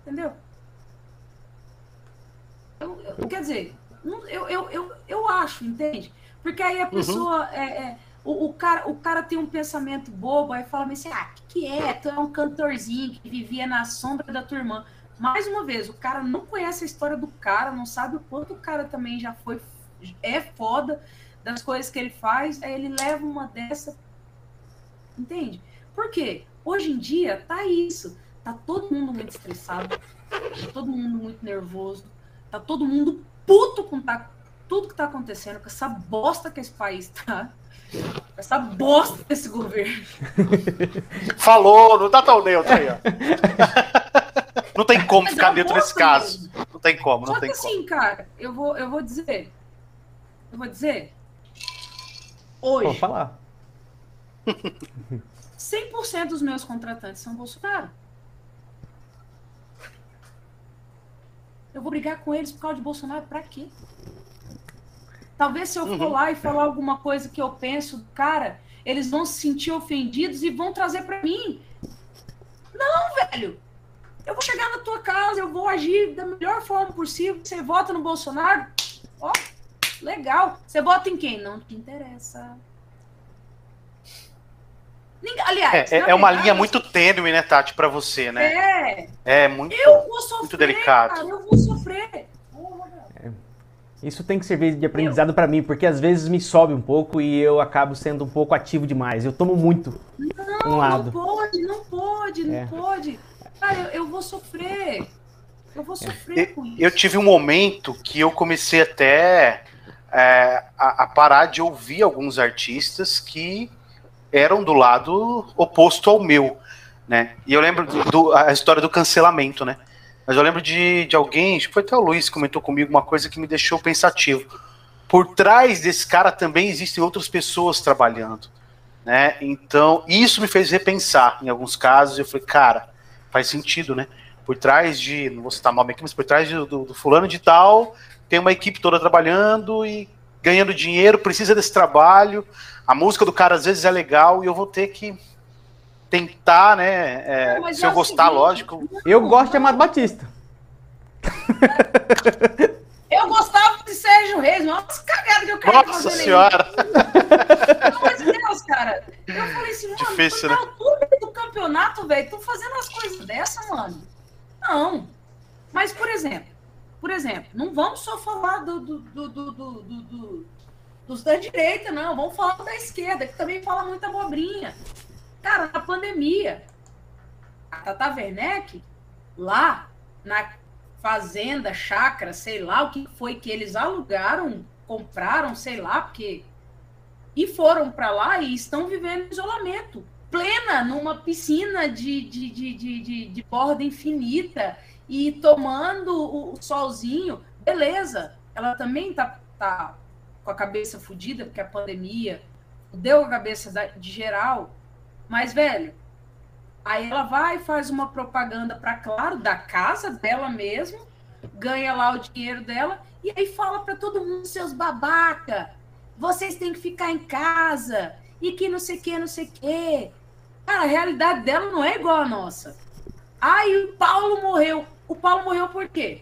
Entendeu? Eu, eu, quer dizer, eu, eu, eu, eu acho, entende? Porque aí a uhum. pessoa. Uhum. É, é, o, o, cara, o cara tem um pensamento bobo, aí fala assim: ah, o que, que é? Tu é um cantorzinho que vivia na sombra da tua irmã. Mais uma vez, o cara não conhece a história do cara, não sabe o quanto o cara também já foi, é foda das coisas que ele faz, aí ele leva uma dessa. Entende? Por quê? Hoje em dia tá isso. tá todo mundo muito estressado, tá todo mundo muito nervoso, tá todo mundo puto com tá, tudo que tá acontecendo, com essa bosta que esse país tá. Com essa bosta desse governo. Falou, não tá tão neutro aí, ó. Não tem como Mas ficar neutro nesse caso. Mesmo. Não tem como, não Só tem que como. assim, cara, eu vou, eu vou dizer. Eu vou dizer. Hoje. Vou falar. 100% dos meus contratantes são Bolsonaro. Eu vou brigar com eles por causa de Bolsonaro pra quê? Talvez se eu for uhum. lá e falar alguma coisa que eu penso, cara, eles vão se sentir ofendidos e vão trazer para mim. Não, velho. Eu vou chegar na tua casa, eu vou agir da melhor forma possível. Você vota no Bolsonaro? Ó, legal. Você vota em quem? Não te interessa. Aliás, é, é, é uma linha muito tênue, né, Tati, para você, né? É. É muito, eu vou sofrer, muito delicado. Cara, eu vou sofrer. É. Isso tem que servir de aprendizado para mim, porque às vezes me sobe um pouco e eu acabo sendo um pouco ativo demais. Eu tomo muito não, um lado. Não pode, não pode, não é. pode. Cara, eu, eu, vou sofrer. Eu vou sofrer eu, com isso. Eu tive um momento que eu comecei até é, a, a parar de ouvir alguns artistas que eram do lado oposto ao meu, né? E eu lembro do, do, a história do cancelamento, né? Mas eu lembro de, de alguém, acho que foi até o Luiz que comentou comigo uma coisa que me deixou pensativo. Por trás desse cara também existem outras pessoas trabalhando, né? Então, isso me fez repensar em alguns casos. Eu falei, cara, faz sentido, né? Por trás de, não vou citar nome aqui, mas por trás de, do, do fulano de tal, tem uma equipe toda trabalhando e ganhando dinheiro, precisa desse trabalho a música do cara às vezes é legal e eu vou ter que tentar, né? É, se eu gostar, lógico. Eu gosto de Amado Batista. Eu gostava de Sérgio Reis, nossa cagada que eu quero Nossa fazer senhora! Pelo amor de Deus, cara. Eu falei assim, mano, Difícil, né? Campeonato, velho, tô fazendo as coisas dessa, mano. Não. Mas, por exemplo, por exemplo, não vamos só falar do, do, do, do, do, do dos da direita, não. Vamos falar da esquerda, que também fala muita abobrinha. Cara, na pandemia, a Tata Werneck, lá na fazenda, chácara, sei lá o que foi que eles alugaram, compraram, sei lá, porque. E foram para lá e estão vivendo isolamento. Plena, numa piscina de, de, de, de, de, borda infinita e tomando o, o solzinho. Beleza, ela também tá, tá com a cabeça fodida, porque a pandemia deu a cabeça da, de geral. Mas, velho, aí ela vai e faz uma propaganda para Claro, da casa dela mesmo, ganha lá o dinheiro dela, e aí fala para todo mundo, seus babaca, vocês têm que ficar em casa, e que não sei o que, não sei o que. Cara, a realidade dela não é igual a nossa. Aí o Paulo morreu. O Paulo morreu por quê?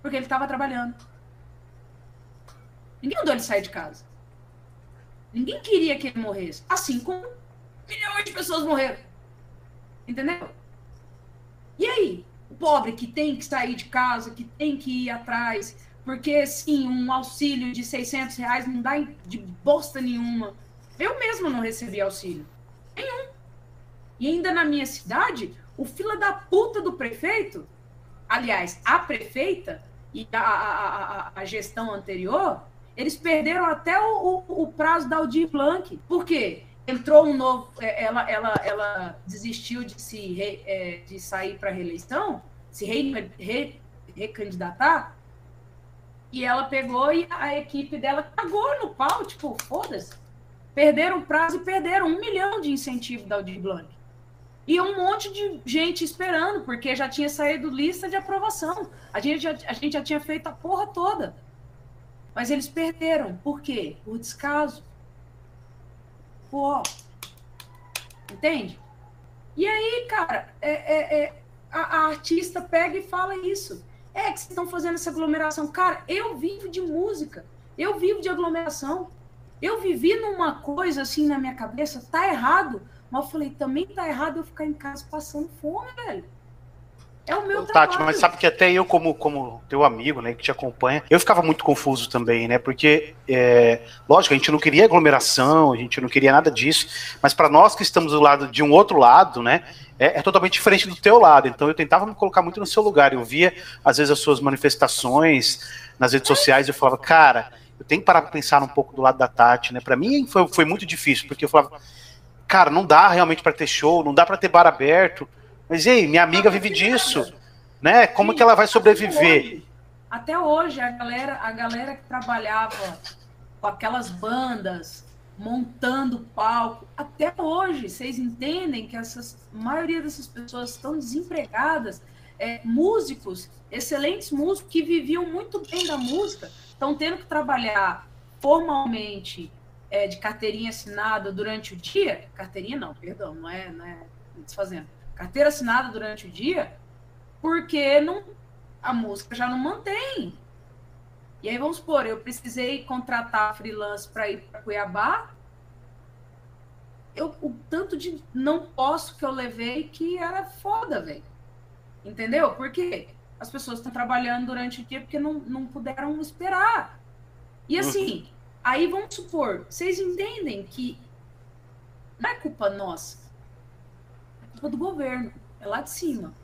Porque ele estava trabalhando. Ninguém mandou ele sair de casa. Ninguém queria que ele morresse. Assim como milhões de pessoas morreram. Entendeu? E aí? O pobre que tem que sair de casa, que tem que ir atrás, porque sim, um auxílio de 600 reais não dá de bosta nenhuma. Eu mesmo não recebi auxílio. Nenhum. E ainda na minha cidade, o fila da puta do prefeito, aliás, a prefeita e a, a, a, gestão anterior, eles perderam até o, o, o prazo da Aldir Blanc. Por quê? Entrou um novo. É, ela, ela, ela desistiu de, se re, é, de sair para reeleição, se re, re, recandidatar. E ela pegou e a equipe dela cagou no pau, tipo, foda-se. Perderam prazo e perderam um milhão de incentivo da Aldir Blanc. E um monte de gente esperando, porque já tinha saído lista de aprovação. A gente já, a gente já tinha feito a porra toda. Mas eles perderam. Por quê? Por descaso. Pô. Entende? E aí, cara, é, é, é a, a, artista pega e fala isso. É que vocês estão fazendo essa aglomeração. Cara, eu vivo de música. Eu vivo de aglomeração. Eu vivi numa coisa assim na minha cabeça, tá errado. Mas eu falei, também tá errado eu ficar em casa passando fome, velho. É o meu Tati, trabalho. mas sabe que até eu, como, como teu amigo, né, que te acompanha, eu ficava muito confuso também, né? Porque, é, lógico, a gente não queria aglomeração, a gente não queria nada disso, mas para nós que estamos do lado de um outro lado, né? É, é, totalmente diferente do teu lado. Então eu tentava me colocar muito no seu lugar. Eu via, às vezes, as suas manifestações nas redes sociais e eu falava, cara, eu tenho que parar para pensar um pouco do lado da Tati, né? Para mim foi, foi muito difícil, porque eu falava, cara, não dá realmente para ter show, não dá para ter bar aberto. Mas ei, minha amiga vive disso, né? Como que ela vai sobreviver? Até hoje, a galera, a galera que trabalhava com aquelas bandas, montando palco, até hoje, vocês entendem que essas, a maioria dessas pessoas estão desempregadas, é, músicos, excelentes músicos que viviam muito bem da música, estão tendo que trabalhar formalmente é, de carteirinha assinada durante o dia, carteirinha não, perdão, não é, não é desfazendo carteira assinada durante o dia, porque não, a música já não mantém. E aí, vamos supor, eu precisei contratar freelance para ir para Cuiabá. Eu, o tanto de não posso que eu levei que era foda, velho. Entendeu? Porque as pessoas estão trabalhando durante o dia porque não, não puderam esperar. E assim, uhum. Aí vamos supor, vocês entendem que não é culpa nossa culpa do governo, é lá de cima.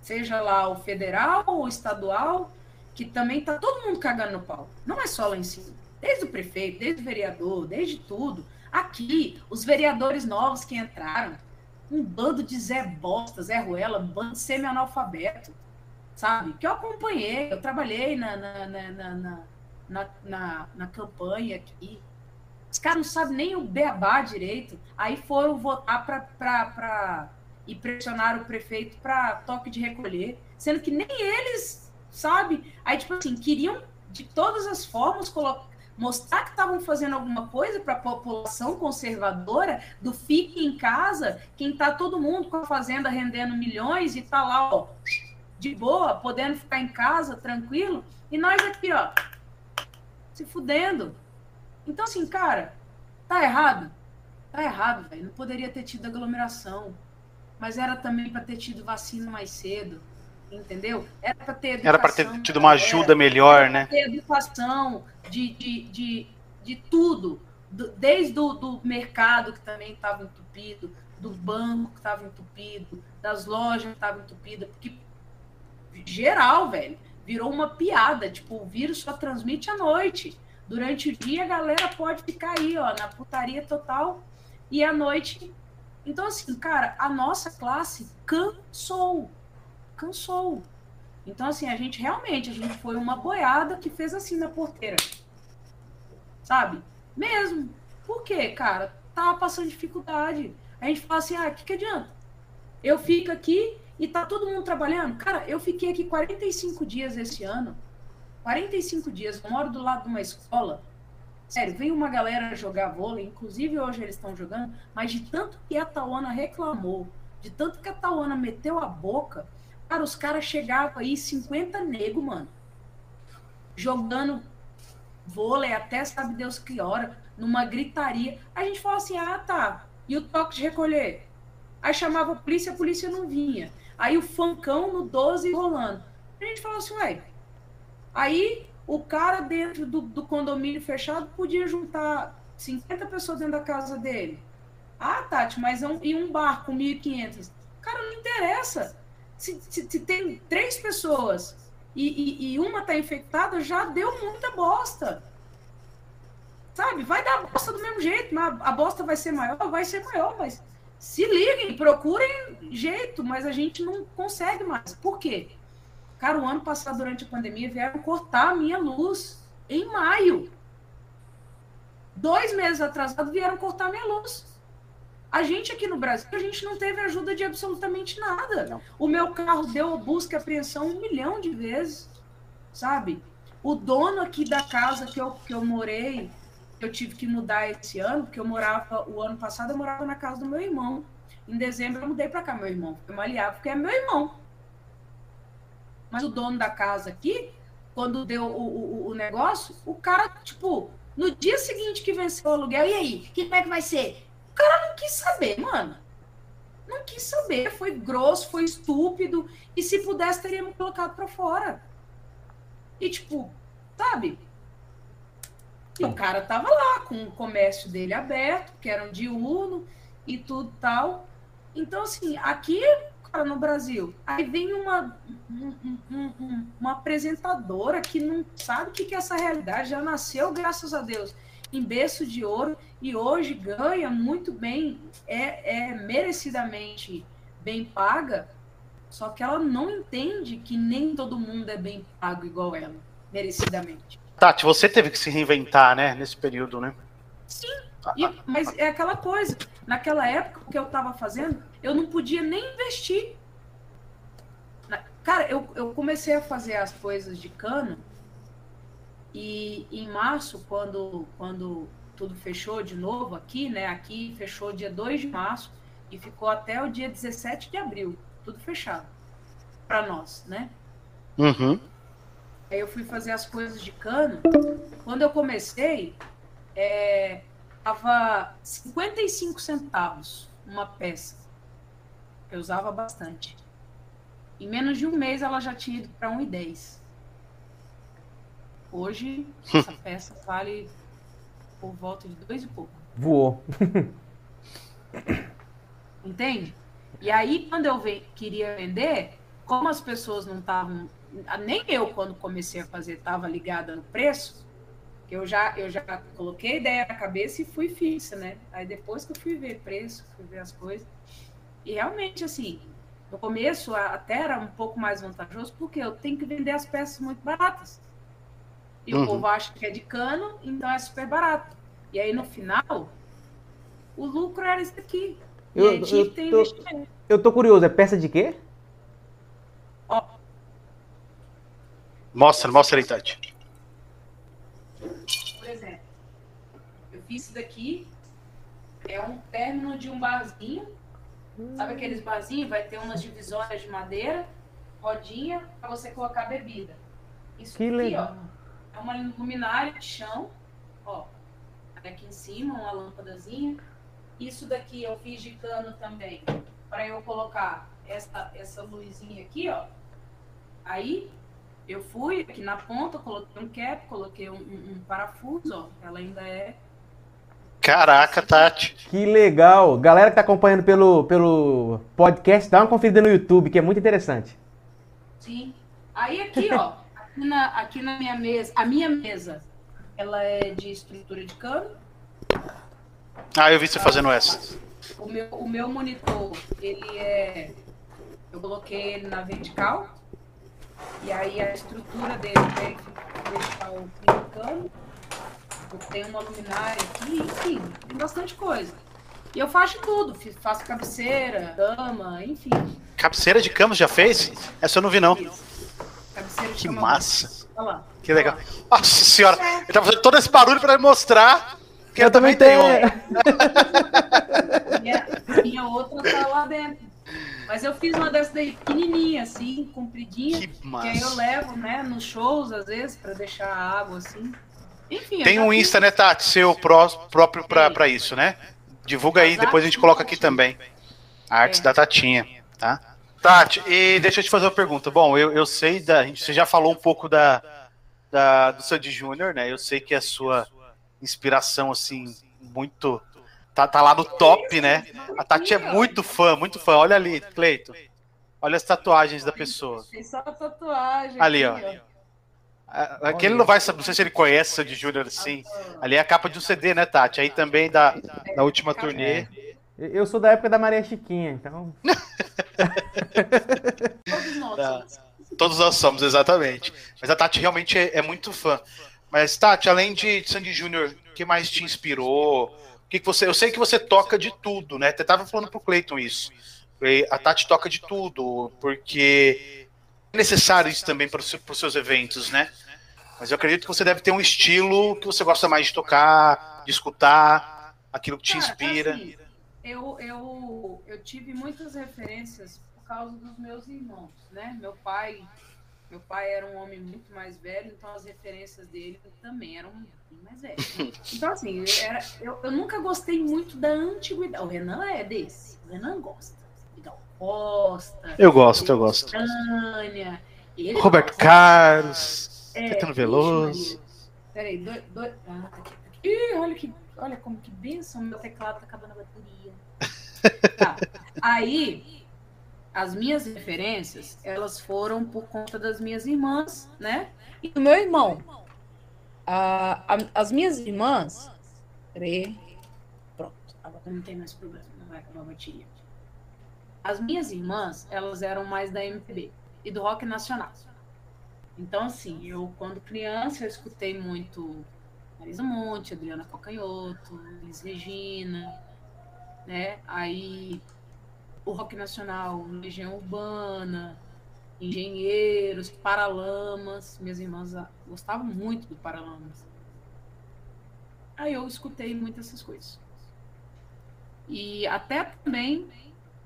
Seja lá o federal ou o estadual, que também tá todo mundo cagando no pau. Não é só lá em cima. Desde o prefeito, desde o vereador, desde tudo. Aqui, os vereadores novos que entraram, um bando de Zé Bosta, Zé Ruela, um bando semi-analfabeto, sabe? Que eu acompanhei, eu trabalhei na, na, na, na, na, na campanha aqui. Os caras não sabem nem o beabá direito. Aí foram votar para e pressionaram o prefeito para toque de recolher, sendo que nem eles, sabe? Aí, tipo assim, queriam de todas as formas colocar mostrar que estavam fazendo alguma coisa para a população conservadora do fique em casa, quem tá todo mundo com a fazenda rendendo milhões e tá lá, ó, de boa, podendo ficar em casa tranquilo, e nós aqui, ó, se fudendo. Então assim, cara, tá errado. Tá errado, velho. Não poderia ter tido aglomeração mas era também para ter tido vacina mais cedo, entendeu? Era para ter educação, Era para ter tido uma ajuda era, melhor, era né? Ter educação de, de, de, de tudo, do, desde o do mercado que também estava entupido, do banco que estava entupido, das lojas que estavam entupidas, porque geral, velho, virou uma piada, tipo, o vírus só transmite à noite. Durante o dia a galera pode ficar aí, ó, na putaria total, e à noite então, assim, cara, a nossa classe cansou. Cansou. Então, assim, a gente realmente, a gente foi uma boiada que fez assim na porteira. Sabe? Mesmo. Por quê, cara? Tava passando dificuldade. A gente fala assim, ah, o que, que adianta? Eu fico aqui e tá todo mundo trabalhando. Cara, eu fiquei aqui 45 dias esse ano. 45 dias. Eu moro do lado de uma escola Sério, vem uma galera jogar vôlei, inclusive hoje eles estão jogando, mas de tanto que a Tauana reclamou, de tanto que a Tauana meteu a boca, cara, os caras chegavam aí 50 nego, mano. Jogando vôlei até sabe Deus que hora, numa gritaria. A gente fala assim: ah, tá. E o toque de recolher? Aí chamava a polícia, a polícia não vinha. Aí o fancão no 12 rolando. A gente fala assim, ué. Aí o cara dentro do, do condomínio fechado podia juntar 50 pessoas dentro da casa dele. Ah, Tati, mas é um, e um bar com 1.500? Cara, não interessa. Se, se, se tem três pessoas e, e, e uma está infectada, já deu muita bosta. Sabe? Vai dar bosta do mesmo jeito, mas a bosta vai ser maior, vai ser maior, mas se liguem, procurem jeito, mas a gente não consegue mais. Por quê? Cara, o ano passado, durante a pandemia, vieram cortar a minha luz em maio. Dois meses atrasado, vieram cortar a minha luz. A gente aqui no Brasil, a gente não teve ajuda de absolutamente nada. Não. O meu carro deu busca e apreensão um milhão de vezes, sabe? O dono aqui da casa que eu, que eu morei, eu tive que mudar esse ano, porque eu morava, o ano passado eu morava na casa do meu irmão. Em dezembro eu mudei para cá, meu irmão. Foi malhar, porque é meu irmão. Mas o dono da casa aqui, quando deu o, o, o negócio, o cara, tipo, no dia seguinte que venceu o aluguel, e aí? Que, como é que vai ser? O cara não quis saber, mano. não quis saber, foi grosso, foi estúpido, e se pudesse, teria me colocado para fora. E tipo, sabe? E o cara tava lá com o comércio dele aberto, que era um diurno e tudo tal. Então, assim, aqui, cara, no Brasil, aí vem uma, um, um, uma apresentadora que não sabe o que é essa realidade, já nasceu, graças a Deus, em berço de ouro e hoje ganha muito bem, é, é merecidamente bem paga, só que ela não entende que nem todo mundo é bem pago igual ela, merecidamente. Tati, você teve que se reinventar, né, nesse período, né? Sim, e, mas é aquela coisa. Naquela época, o que eu estava fazendo, eu não podia nem investir. Cara, eu, eu comecei a fazer as coisas de cano e em março, quando, quando tudo fechou de novo aqui, né? Aqui fechou dia 2 de março e ficou até o dia 17 de abril, tudo fechado para nós, né? Uhum. Aí eu fui fazer as coisas de cano. Quando eu comecei, é, tava 55 centavos uma peça. Eu usava bastante. Em menos de um mês ela já tinha ido para 1,10. Hoje essa peça vale por volta de dois e pouco. Voou. Entende? E aí, quando eu queria vender, como as pessoas não estavam nem eu, quando comecei a fazer, estava ligada no preço, que eu já, eu já coloquei a ideia na cabeça e fui fixa, né? Aí depois que eu fui ver preço, fui ver as coisas. E realmente, assim, no começo até era um pouco mais vantajoso, porque eu tenho que vender as peças muito baratas. E uhum. o povo acha que é de cano, então é super barato. E aí no final, o lucro era esse aqui. Eu, eu, tô, eu tô curioso, é peça de quê? Mostra, mostra aí, Tati. Por exemplo, eu fiz isso daqui. É um término de um barzinho. Sabe aqueles barzinhos? Vai ter umas divisórias de madeira, rodinha, para você colocar bebida. Isso que aqui, legal. ó, é uma luminária de chão. Ó, aqui em cima, uma lâmpadazinha. Isso daqui eu fiz de cano também, para eu colocar essa, essa luzinha aqui, ó. Aí eu fui aqui na ponta, coloquei um cap, coloquei um, um, um parafuso, ó. Ela ainda é. Caraca, Tati. Que legal. Galera que tá acompanhando pelo, pelo podcast, dá uma conferida no YouTube, que é muito interessante. Sim. Aí aqui, ó, aqui na, aqui na minha mesa, a minha mesa, ela é de estrutura de cano. Ah, eu vi você fazendo essa. O meu, o meu monitor, ele é. Eu coloquei ele na vertical. E aí a estrutura dele tem que deixar o cano. Tem uma luminária aqui, enfim, tem bastante coisa. E eu faço tudo, faço cabeceira, cama, enfim. Cabeceira de cama já fez? Essa eu não vi não. Cabeceira de que cama. massa. Olha lá. Que legal. Nossa senhora, é. ele tá fazendo todo esse barulho para mostrar que eu, eu também tenho. tenho. minha, minha outra tá lá dentro. Mas eu fiz uma dessas daí pequenininha, assim, compridinha. Que, massa. que aí eu levo, né, nos shows, às vezes, para deixar a água, assim. Enfim. Tem um Insta, né, Tati, seu pró próprio para isso, né? Divulga aí, depois a gente coloca aqui também. Artes é. da Tatinha, tá? Tati, e deixa eu te fazer uma pergunta. Bom, eu, eu sei da. Você já falou um pouco da, da do Sandy Júnior, né? Eu sei que é a sua inspiração, assim, muito Tá, tá lá no top, né? A Tati é muito fã, muito fã. Olha ali, Cleito. Olha as tatuagens da pessoa. Só tatuagem. Ali, ó. Aquele não vai saber, não sei se ele conhece o de Júnior assim. Ali é a capa de um CD, né, Tati? Aí também da, da última turnê. Eu sou da época da Maria Chiquinha, então. Todos nós somos. Todos nós somos, exatamente. Mas a Tati realmente é, é muito fã. Mas, Tati, além de Sandy Júnior, o que mais te inspirou? Que, que você. Eu sei que você toca de tudo, né? Você tava falando pro Cleiton isso. A Tati toca de tudo, porque é necessário isso também para os seus eventos, né? Mas eu acredito que você deve ter um estilo que você gosta mais de tocar, de escutar, aquilo que te inspira. Assim, eu, eu, eu tive muitas referências por causa dos meus irmãos, né? Meu pai meu pai era um homem muito mais velho, então as referências dele também eram bem mais velhas. Então, assim, eu, era, eu, eu, nunca gostei muito da antiguidade. O Renan é desse. O Renan gosta. Costa. Eu gosto, eu gosto. Tânia. Roberto gosta. Carlos. É, Caetano Veloso. Peraí, dois. Do... Ah, tá aqui, tá aqui. Ih, olha, que, olha como que benção, meu teclado tá acabando a bateria. tá. Aí, as minhas referências, elas foram por conta das minhas irmãs, né? E do meu irmão. as minhas irmãs. Pronto, agora não tem mais problema, não vai acabar a. As minhas irmãs, elas eram mais da MPB e do rock nacional. Então, assim, eu, quando criança, eu escutei muito Marisa Monte, Adriana Cocanhoto, Liz Regina, né? Aí, o rock nacional, Legião Urbana, Engenheiros, Paralamas. Minhas irmãs gostavam muito do Paralamas. Aí eu escutei muitas essas coisas. E até também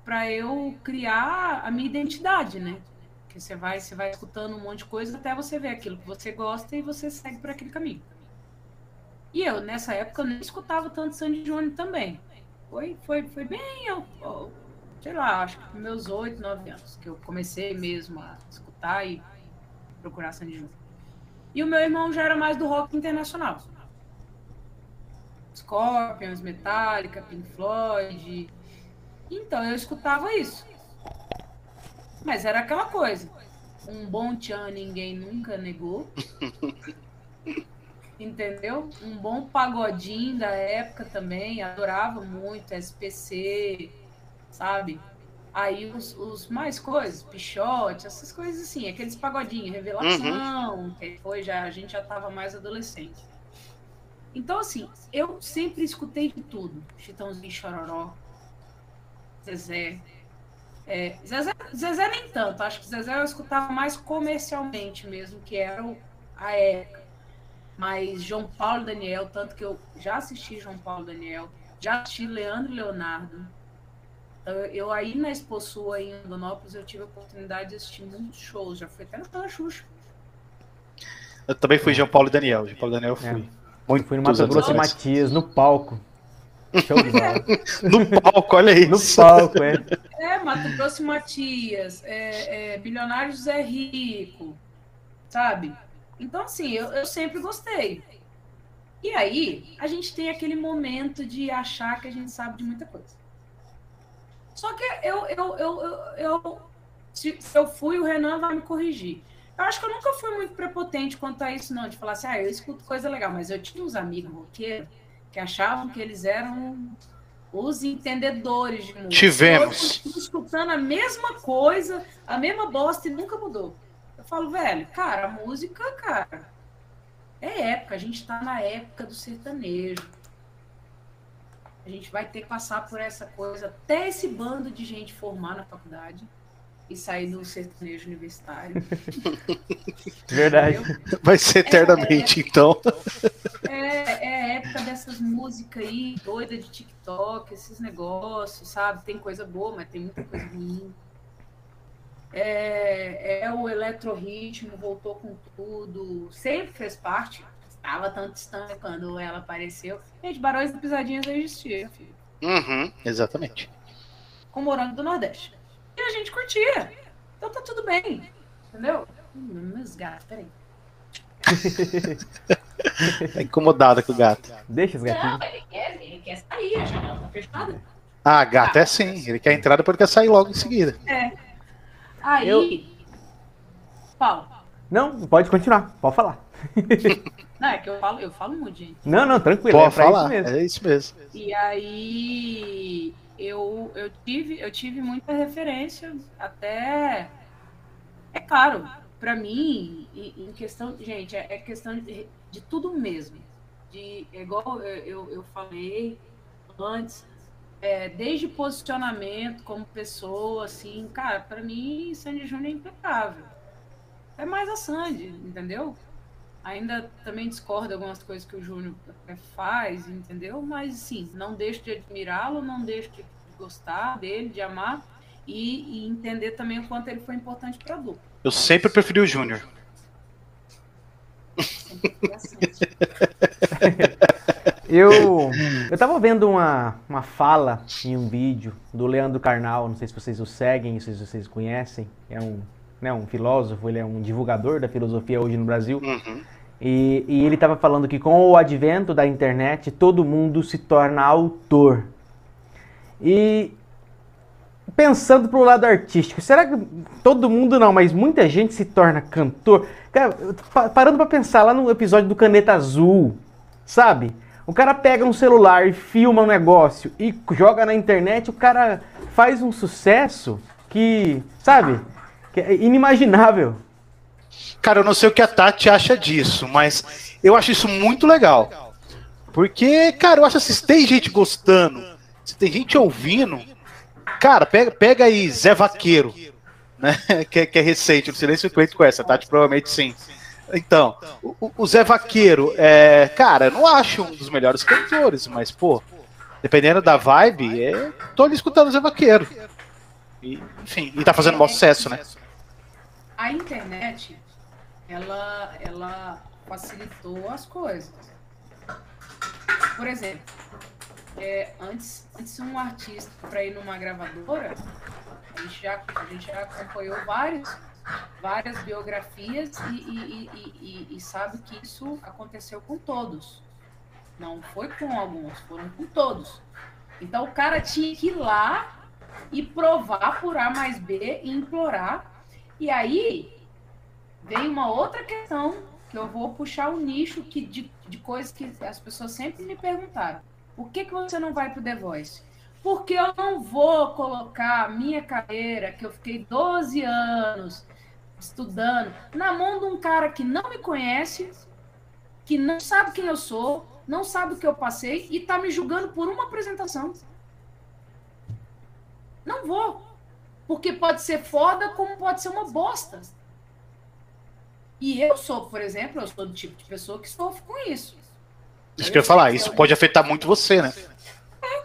para eu criar a minha identidade, né? Que você vai, você vai escutando um monte de coisa até você ver aquilo que você gosta e você segue por aquele caminho. E eu, nessa época, eu nem escutava tanto Sandy Júnior também. Foi, foi, foi bem, sei lá, acho que meus oito, nove anos, que eu comecei mesmo a escutar e procurar Sandy Júnior. E o meu irmão já era mais do rock internacional. Scorpions, Metallica, Pink Floyd, então eu escutava isso. Mas era aquela coisa. Um bom tchan ninguém nunca negou. Entendeu? Um bom pagodinho da época também. Adorava muito SPC, sabe? Aí os, os mais coisas, Pichote, essas coisas assim, aqueles pagodinhos, revelação, uhum. que foi já, a gente já tava mais adolescente. Então, assim, eu sempre escutei de tudo. Chitãozinho Chororó, Zezé. É, Zezé, Zezé nem tanto, acho que Zezé eu escutava mais comercialmente mesmo, que era a época. Mas João Paulo Daniel, tanto que eu já assisti João Paulo Daniel, já assisti Leandro Leonardo. Então, eu aí na Expo Sul, em Rondonópolis, eu tive a oportunidade de assistir muitos shows, já fui até no Pela Xuxa. Eu também fui João Paulo e Daniel, João Paulo e Daniel eu fui. É. Muito, fui no Mato Grosso e Matias, no palco. no palco, olha isso. No palco, é. É, Mato Grosso Matias, é, é, Bilionário José Rico, sabe? Então, assim, eu, eu sempre gostei. E aí, a gente tem aquele momento de achar que a gente sabe de muita coisa. Só que eu, eu, eu, eu, eu se, eu fui, o Renan vai me corrigir. Eu acho que eu nunca fui muito prepotente quanto a isso, não, de falar assim, ah, eu escuto coisa legal, mas eu tinha uns amigos roqueiros que achavam que eles eram os entendedores de música. Tivemos. escutando a mesma coisa, a mesma bosta e nunca mudou. Eu falo, velho, cara, a música, cara, é época, a gente tá na época do sertanejo. A gente vai ter que passar por essa coisa até esse bando de gente formar na faculdade e sair do sertanejo universitário. Verdade. Vai ser eternamente, é, então. É, é a época dessas músicas aí, doida de TikTok, esses negócios, sabe? Tem coisa boa, mas tem muita coisa ruim. É, é o eletrorritmo, voltou com tudo, sempre fez parte. Estava tanto distante quando ela apareceu. Gente, Barões da Pisadinha já existia, filho. Uhum, exatamente. Com Morango do Nordeste. E a gente curtia. Então tá tudo bem. Entendeu? Hum, meus gatos, peraí. tá incomodada com o gato. Deixa os gatinhos. Não, ele quer, ele quer sair, a janela tá fechada. Ah, gato é sim. Ele quer entrar depois ele quer sair logo em seguida. É. Aí. Eu... Paulo. Não, pode continuar. Pode falar. Não, é que eu falo, eu falo muito, gente. Não, não, tranquilo. Pode é falar. Isso mesmo. É isso mesmo. E aí eu, eu, tive, eu tive muita referência, até. É claro, para mim, em questão. Gente, é, é questão de, de tudo mesmo. De, igual eu, eu falei antes, é, desde posicionamento como pessoa, assim, cara, para mim, Sandy Júnior é impecável. É mais a Sandy, entendeu? Ainda também discordo algumas coisas que o Júnior faz, entendeu? Mas sim, não deixo de admirá-lo, não deixo de gostar dele, de amar e, e entender também o quanto ele foi importante para a dupla. Eu sempre preferi o Júnior. Eu, eu tava vendo uma, uma fala em um vídeo do Leandro Carnal, não sei se vocês o seguem, se vocês conhecem, é um, né, um filósofo, ele é um divulgador da filosofia hoje no Brasil. Uhum. E, e ele estava falando que com o advento da internet, todo mundo se torna autor. E pensando pro lado artístico, será que todo mundo não, mas muita gente se torna cantor? Cara, parando para pensar lá no episódio do Caneta Azul, sabe? O cara pega um celular e filma um negócio e joga na internet, o cara faz um sucesso que, sabe? É inimaginável. Cara, eu não sei o que a Tati acha disso, mas eu acho isso muito legal. Porque, cara, eu acho assim, se tem gente gostando, se tem gente ouvindo, cara, pega, pega aí Zé Vaqueiro, né? Que, que é recente, o Silêncio Cleito com essa, Tati provavelmente sim. Então, o, o, Zé Vaqueiro, é, cara, eu não acho um dos melhores cantores, mas, pô, dependendo da vibe, é, tô ali escutando o Zé Vaqueiro. E, enfim, e tá fazendo um bom sucesso, né? A internet, ela, ela facilitou as coisas. Por exemplo, é, antes, antes um artista para ir numa gravadora, a gente já, a gente já acompanhou vários várias biografias e, e, e, e, sabe que isso aconteceu com todos. Não foi com alguns, foram com todos. Então o cara tinha que ir lá e provar por A mais B e implorar. E aí vem uma outra questão que eu vou puxar o um nicho que, de, de coisas que as pessoas sempre me perguntaram. Por que, que você não vai pro The Voice? Porque eu não vou colocar a minha carreira, que eu fiquei 12 anos estudando, na mão de um cara que não me conhece, que não sabe quem eu sou, não sabe o que eu passei e tá me julgando por uma apresentação. Não vou. Porque pode ser foda, como pode ser uma bosta. E eu sou, por exemplo, eu sou do tipo de pessoa que sofre com isso. Isso que eu ia falar, isso pode afetar muito você, né? É,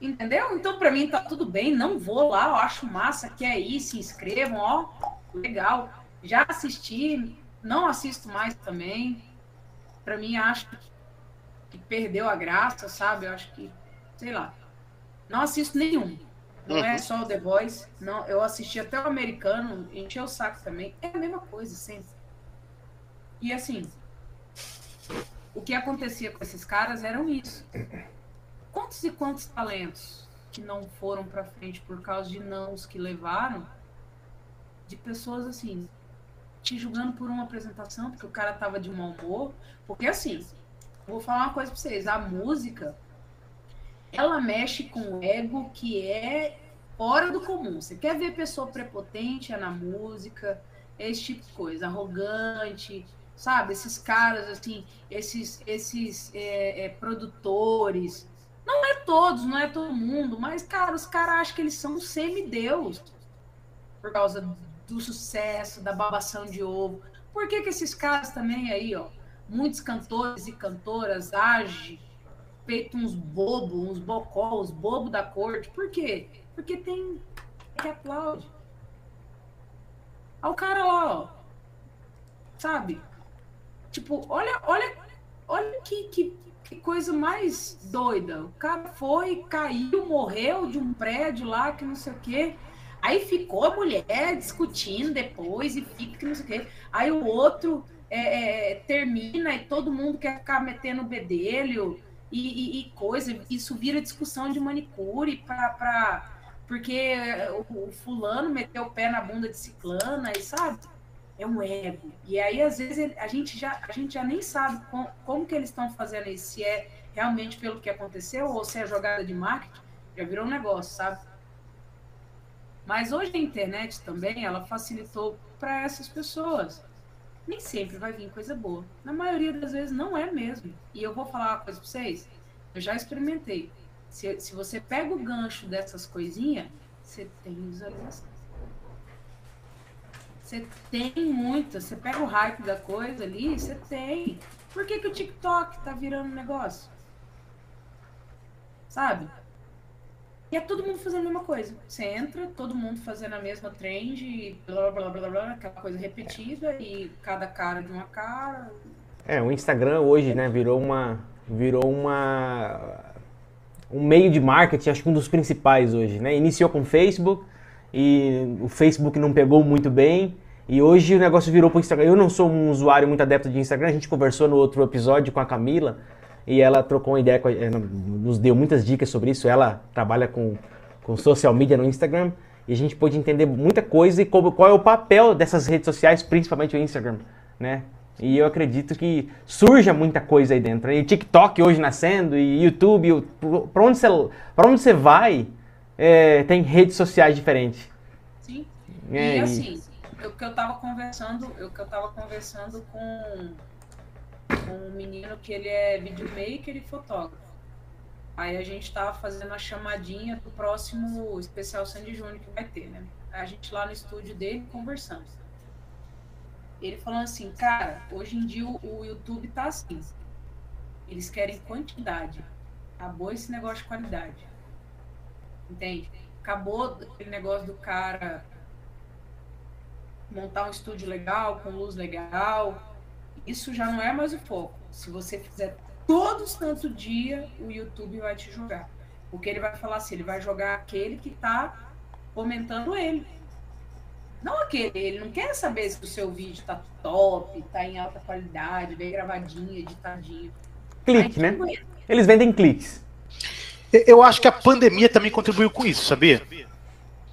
entendeu? Então, para mim, tá tudo bem. Não vou lá, eu acho massa, quer ir, se inscrevam, ó legal. Já assisti, não assisto mais também. Para mim, acho que perdeu a graça, sabe? Eu acho que, sei lá. Não assisto nenhum. Não é uhum. é só o The Voice. Não, eu assisti até o americano, encheu o saco também. É a mesma coisa, sempre. E assim, o que acontecia com esses caras eram isso. Quantos e quantos talentos que não foram para frente por causa de nãos que levaram de pessoas assim, te julgando por uma apresentação, porque o cara tava de mau humor. Porque assim, vou falar uma coisa pra vocês, a música, ela mexe com o ego que é fora do comum. Você quer ver pessoa prepotente é na música, é esse tipo de coisa, arrogante, sabe? Esses caras, assim, esses, esses é, é, produtores. Não é todos, não é todo mundo, mas, cara, os caras acham que eles são semideus por causa do sucesso, da babação de ovo. Por que, que esses caras também aí, ó, muitos cantores e cantoras agem feito uns bobos, uns bocó, os bobos da corte? Por quê? Porque tem que aplaude. Olha o cara lá, ó. Sabe? Tipo, olha, olha, olha que, que, que coisa mais doida. O cara foi, caiu, morreu de um prédio lá, que não sei o quê. Aí ficou a mulher discutindo depois e fica que não sei o quê. Aí o outro é, é, termina e todo mundo quer ficar metendo bedelho e, e, e coisa. Isso vira discussão de manicure para porque o, o, fulano meteu o pé na bunda de ciclana e sabe? É um ego. E aí, às vezes, a gente já, a gente já nem sabe com, como que eles estão fazendo isso, se é realmente pelo que aconteceu ou se é jogada de marketing. Já virou um negócio, sabe? Mas hoje a internet também, ela facilitou para essas pessoas. Nem sempre vai vir coisa boa. Na maioria das vezes não é mesmo. E eu vou falar uma coisa para vocês. Eu já experimentei. Se, se você pega o gancho dessas coisinhas, você tem visualização. Você tem muita. Você pega o hype da coisa ali, você tem. Por que, que o TikTok tá virando negócio? Sabe? E é todo mundo fazendo a mesma coisa. Você entra, todo mundo fazendo a mesma trend, blá blá blá blá, aquela coisa repetida e cada cara de uma cara. É, o Instagram hoje, né, virou uma virou uma um meio de marketing, acho que um dos principais hoje, né? Iniciou com o Facebook e o Facebook não pegou muito bem e hoje o negócio virou para o Instagram. Eu não sou um usuário muito adepto de Instagram, a gente conversou no outro episódio com a Camila e ela trocou uma ideia, nos deu muitas dicas sobre isso. Ela trabalha com, com social media no Instagram e a gente pôde entender muita coisa e qual, qual é o papel dessas redes sociais, principalmente o Instagram, né? E eu acredito que surja muita coisa aí dentro. E TikTok hoje nascendo, e YouTube, para onde você, onde você vai, é, tem redes sociais diferentes. Sim. É, e assim, o que eu estava conversando, o que eu tava conversando com, com um menino que ele é videomaker e fotógrafo. Aí a gente estava fazendo a chamadinha do próximo especial Sandy Júnior que vai ter, né? A gente lá no estúdio dele conversando ele falando assim, cara, hoje em dia o, o YouTube tá assim. Eles querem quantidade. Acabou esse negócio de qualidade. Entende? Acabou aquele negócio do cara montar um estúdio legal, com luz legal. Isso já não é mais o foco. Se você fizer todo santo dia, o YouTube vai te jogar. Porque ele vai falar assim, ele vai jogar aquele que tá comentando ele. Não aquele, ele não quer saber se o seu vídeo tá top, tá em alta qualidade, bem gravadinho, editadinho. Clique, né? Eles vendem cliques. Eu acho que a pandemia também contribuiu com isso, sabia?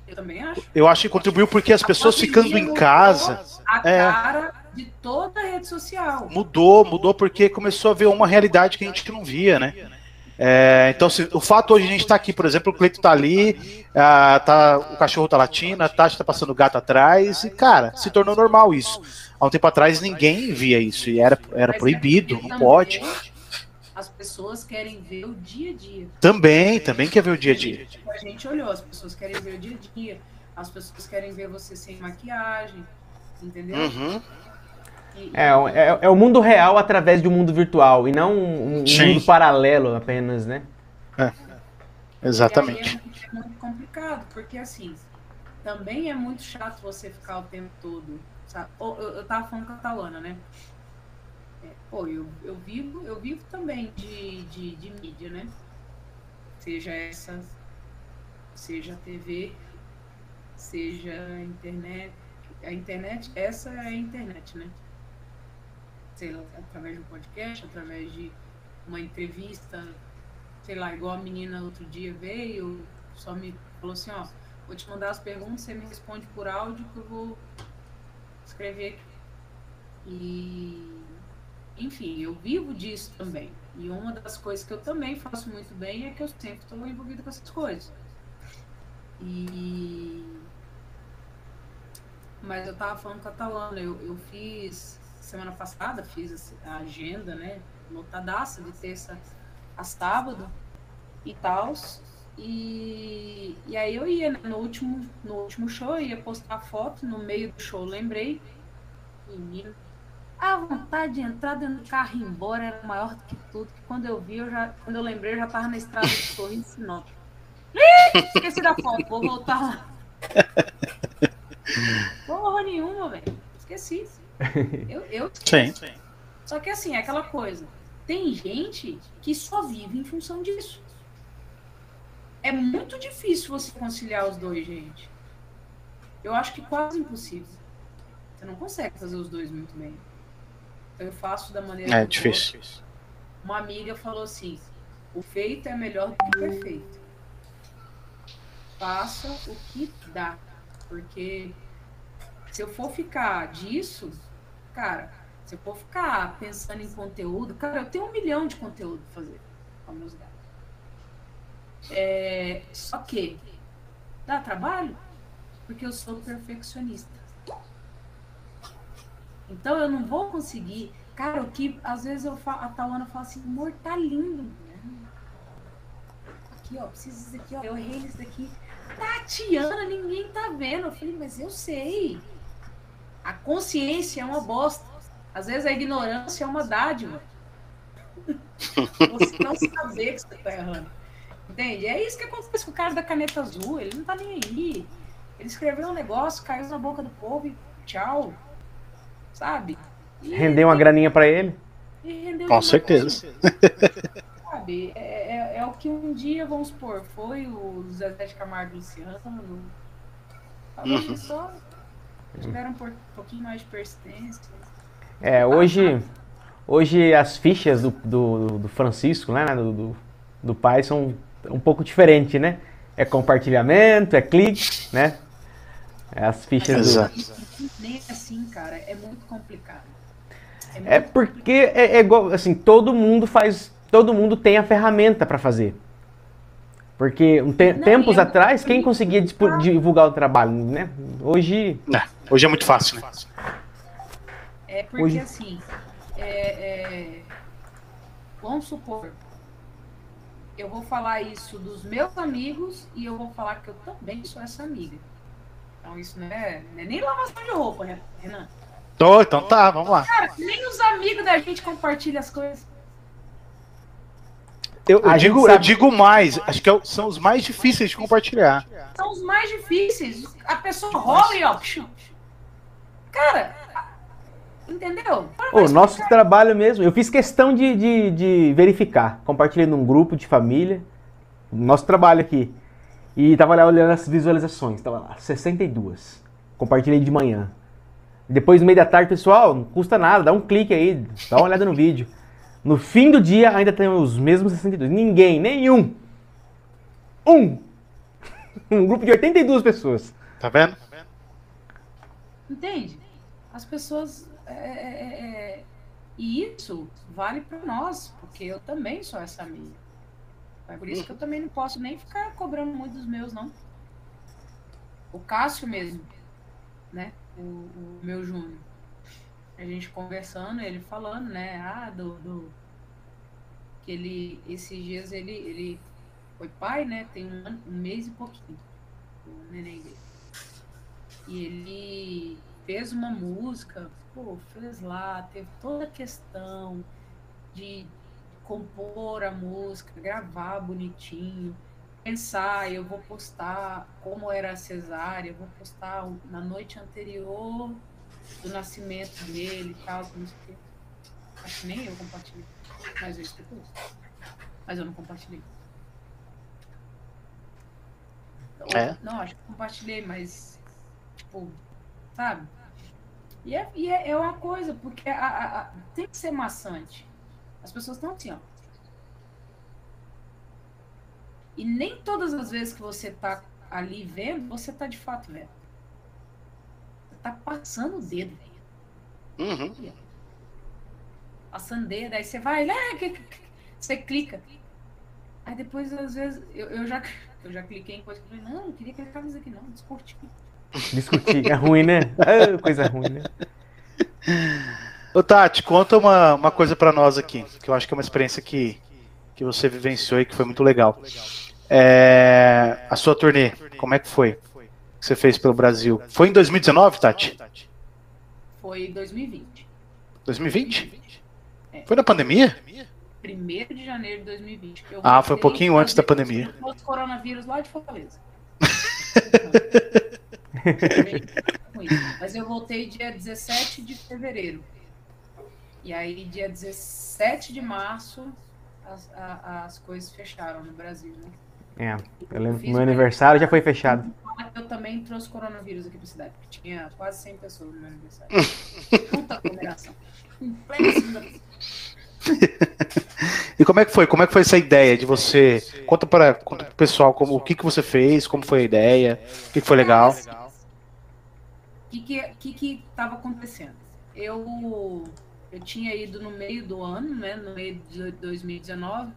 Eu também acho. Eu acho que contribuiu porque as a pessoas ficando em casa. A é, cara de toda a rede social. Mudou, mudou porque começou a ver uma realidade que a gente não via, né? É, então, se, o fato hoje a gente está aqui, por exemplo, o Cleito está ali, a, tá, o cachorro está latindo, a Tati está passando o gato atrás, e, cara, se tornou normal isso. Há um tempo atrás ninguém via isso, e era, era proibido, não pode. As pessoas querem ver o dia a dia. Também, também quer ver o dia a dia. A gente olhou, as pessoas querem ver o dia a dia, as pessoas querem ver você sem maquiagem, entendeu? Uhum. É, é, é, o mundo real através de um mundo virtual e não um, um mundo paralelo apenas, né? É, exatamente. é muito complicado, porque assim, também é muito chato você ficar o tempo todo. Sabe? Eu, eu tava falando catalana, né? É, pô, eu, eu, vivo, eu vivo também de, de, de mídia, né? Seja essa, seja a TV, seja a internet. A internet, essa é a internet, né? Sei lá, através de um podcast, através de uma entrevista, sei lá, igual a menina outro dia veio, só me falou assim, ó, vou te mandar as perguntas, você me responde por áudio que eu vou escrever aqui. E enfim, eu vivo disso também. E uma das coisas que eu também faço muito bem é que eu sempre estou envolvido com essas coisas. E mas eu tava falando catalão, eu, eu fiz semana passada fiz a agenda, né? Lotadaça de terça a sábado e tal. E, e aí eu ia, né? no, último, no último show, eu ia postar foto, no meio do show lembrei, menino, a vontade de entrar dentro do carro e ir embora era maior do que tudo, que quando eu vi, eu já, quando eu lembrei, eu já tava na estrada de Sorriso Sinop. Esqueci da foto, vou voltar lá. Porra nenhuma, velho. Esqueci. Eu, eu Sim. Só que assim, é aquela coisa. Tem gente que só vive em função disso. É muito difícil você conciliar os dois, gente. Eu acho que quase impossível. Você não consegue fazer os dois muito bem. Então eu faço da maneira É difícil. Posso. Uma amiga falou assim: o feito é melhor do que o perfeito. Faça o que dá. Porque se eu for ficar disso, cara, se eu for ficar pensando em conteúdo, cara, eu tenho um milhão de conteúdo pra fazer com meus gatos. É, só que dá trabalho porque eu sou perfeccionista. Então eu não vou conseguir. Cara, o que às vezes eu falo, a Tawana fala assim, amor, tá lindo. Aqui, ó, preciso disso aqui, ó. Eu errei isso daqui. Tatiana, ninguém tá vendo. Eu falei, mas eu sei. A consciência é uma bosta. Às vezes a ignorância é uma dádiva. Você não saber que você está errando. Entende? É isso que acontece com o cara da caneta azul. Ele não tá nem aí. Ele escreveu um negócio, caiu na boca do povo e tchau. Sabe? E Rendeu uma graninha para ele? e rendeu Com certeza. Sabe, é, é, é, o que um dia, vamos supor, foi o Zezé de Camargo Luciano. Talvez uhum. só tiveram um pouquinho mais de persistência. É, hoje, hoje as fichas do, do, do Francisco, né, do, do, do pai, são um pouco diferentes, né? É compartilhamento, é clique, né? É as fichas do... Nem assim, cara, é muito complicado. É, muito é porque é, é, igual, assim, todo mundo faz, todo mundo tem a ferramenta para fazer. Porque um te Não, tempos é atrás, quem conseguia divulgar o trabalho, né? Hoje... É, hoje é muito fácil, né? É porque, hoje... assim, é, vamos supor, eu vou falar isso dos meus amigos e eu vou falar que eu também sou essa amiga. Então isso não é, não é nem lavação de roupa, né, Renan? Tô, então tá, vamos lá. Cara, nem os amigos da gente compartilham as coisas. Eu, eu digo, eu digo mais, acho que é são os mais difíceis de compartilhar. São os mais difíceis. A pessoa rola e ó. Cara, entendeu? O nosso trabalho mesmo, eu fiz questão de, de, de verificar. Compartilhei num grupo de família. Nosso trabalho aqui. E tava lá olhando as visualizações, tava lá, 62. Compartilhei de manhã. Depois, no meio da tarde, pessoal, não custa nada, dá um clique aí, dá uma olhada no vídeo. No fim do dia, ainda tem os mesmos 62. Ninguém, nenhum. Um. Um grupo de 82 pessoas. Tá vendo? Entende? As pessoas. É, é, é, é e isso vale para nós, porque eu também sou essa amiga. É por isso que eu também não posso nem ficar cobrando muito dos meus, não. O Cássio mesmo, né? O, o meu Júnior. A gente conversando, ele falando, né? Ah, do, do. Que ele. Esses dias ele, ele foi pai, né? Tem um, um mês e pouquinho. O neném dele. E ele fez uma música, pô, fez lá, teve toda a questão de compor a música, gravar bonitinho, pensar, eu vou postar como era a cesárea, eu vou postar na noite anterior do nascimento dele e tal, não sei o quê. Acho que nem eu compartilhei, mas eu. Mas eu não compartilhei. É? Não, acho que compartilhei, mas, tipo, sabe? E é, e é, é uma coisa, porque a, a, a, tem que ser maçante. As pessoas estão assim, ó. E nem todas as vezes que você tá ali vendo, você tá de fato vendo. Você tá passando o dedo. Uhum. Passando o dedo, aí você vai, né, você clica. Aí depois, às vezes, eu, eu, já, eu já cliquei em coisa que eu falei, não, não queria clicar nisso aqui, não, discutir. Discutir, é ruim, né? É coisa ruim, né? Ô Tati, conta uma, uma coisa para nós aqui, que eu acho que é uma experiência que, que você vivenciou e que foi muito legal. É, a sua turnê, como é que foi? Que você fez pelo Brasil? Foi em 2019, Tati? Foi em 2020. 2020? É. Foi na pandemia? 1 de janeiro de 2020. ah, foi um pouquinho antes da pandemia. O coronavírus lá de Fortaleza. Mas eu voltei dia 17 de fevereiro. E aí, dia 17 de março, as, a, as coisas fecharam no Brasil, né? É, eu lembro que meu aniversário já foi fechado. Eu também trouxe coronavírus aqui pra cidade, porque tinha quase 100 pessoas no meu aniversário. Puta aglomeração. E como é que foi? Como é que foi essa ideia de você? Conta para conta pro pessoal como o que que você fez, como foi a ideia, o que, que foi legal. O que que, que que tava acontecendo? Eu eu tinha ido no meio do ano, né, no meio de 2019,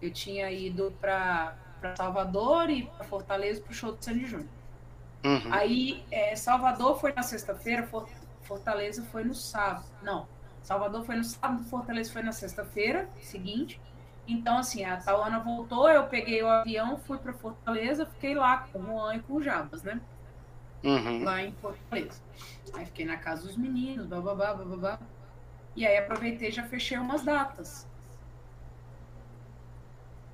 eu tinha ido para Salvador e para Fortaleza para o show do Sandy Júnior. Uhum. Aí, é, Salvador foi na sexta-feira, Fortaleza foi no sábado. Não, Salvador foi no sábado, Fortaleza foi na sexta-feira seguinte. Então, assim, a Tauana voltou, eu peguei o avião, fui para Fortaleza, fiquei lá com o Juan e com o Jabas, né? Uhum. Lá em Fortaleza. Aí fiquei na casa dos meninos, bababá, bababá. E aí aproveitei e já fechei umas datas.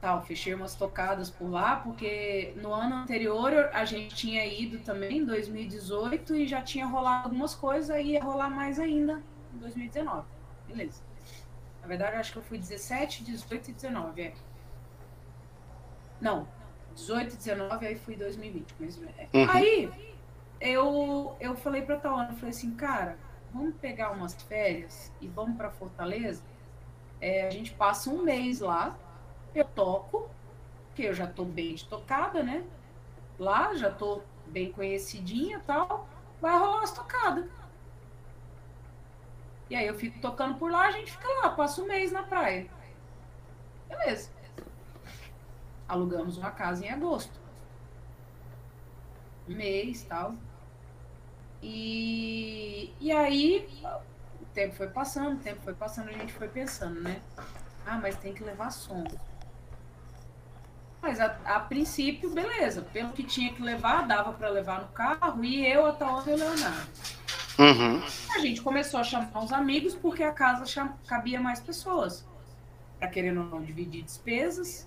Tal, fechei umas tocadas por lá, porque no ano anterior a gente tinha ido também, em 2018, e já tinha rolado algumas coisas, aí ia rolar mais ainda em 2019. Beleza. Na verdade, acho que eu fui 17, 18 e 19, é. Não, 18, 19, aí fui 2020. Mas, é. uhum. Aí eu, eu falei pra Tawana, eu falei assim, cara, vamos pegar umas férias e vamos para Fortaleza. É, a gente passa um mês lá, eu toco, porque eu já tô bem de tocada, né? Lá, já tô bem conhecidinha tal. Vai rolar umas tocadas. E aí eu fico tocando por lá, a gente fica lá, passa um mês na praia. Beleza. Alugamos uma casa em agosto. Um mês tal. E, e aí o tempo foi passando, o tempo foi passando, a gente foi pensando, né? Ah, mas tem que levar som. Mas a, a princípio, beleza. Pelo que tinha que levar, dava para levar no carro e eu, a Taona e o Leonardo. Uhum. A gente começou a chamar os amigos porque a casa cham... cabia mais pessoas. Para querendo ou não dividir despesas,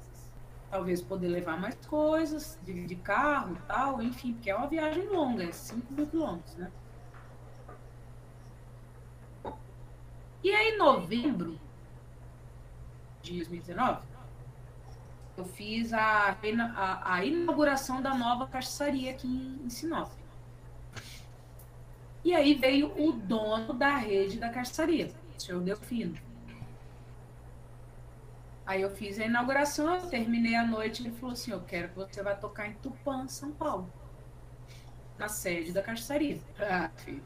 talvez poder levar mais coisas, dividir carro e tal, enfim, porque é uma viagem longa, é 5 mil quilômetros, né? E aí, em novembro de 2019, eu fiz a, a, a inauguração da nova cachaçaria aqui em, em Sinop. E aí veio o dono da rede da cachaçaria, o senhor Delfino. Aí eu fiz a inauguração, eu terminei a noite, ele falou assim, eu quero que você vá tocar em Tupã, São Paulo. Na sede da cachaçaria. Ah, filho.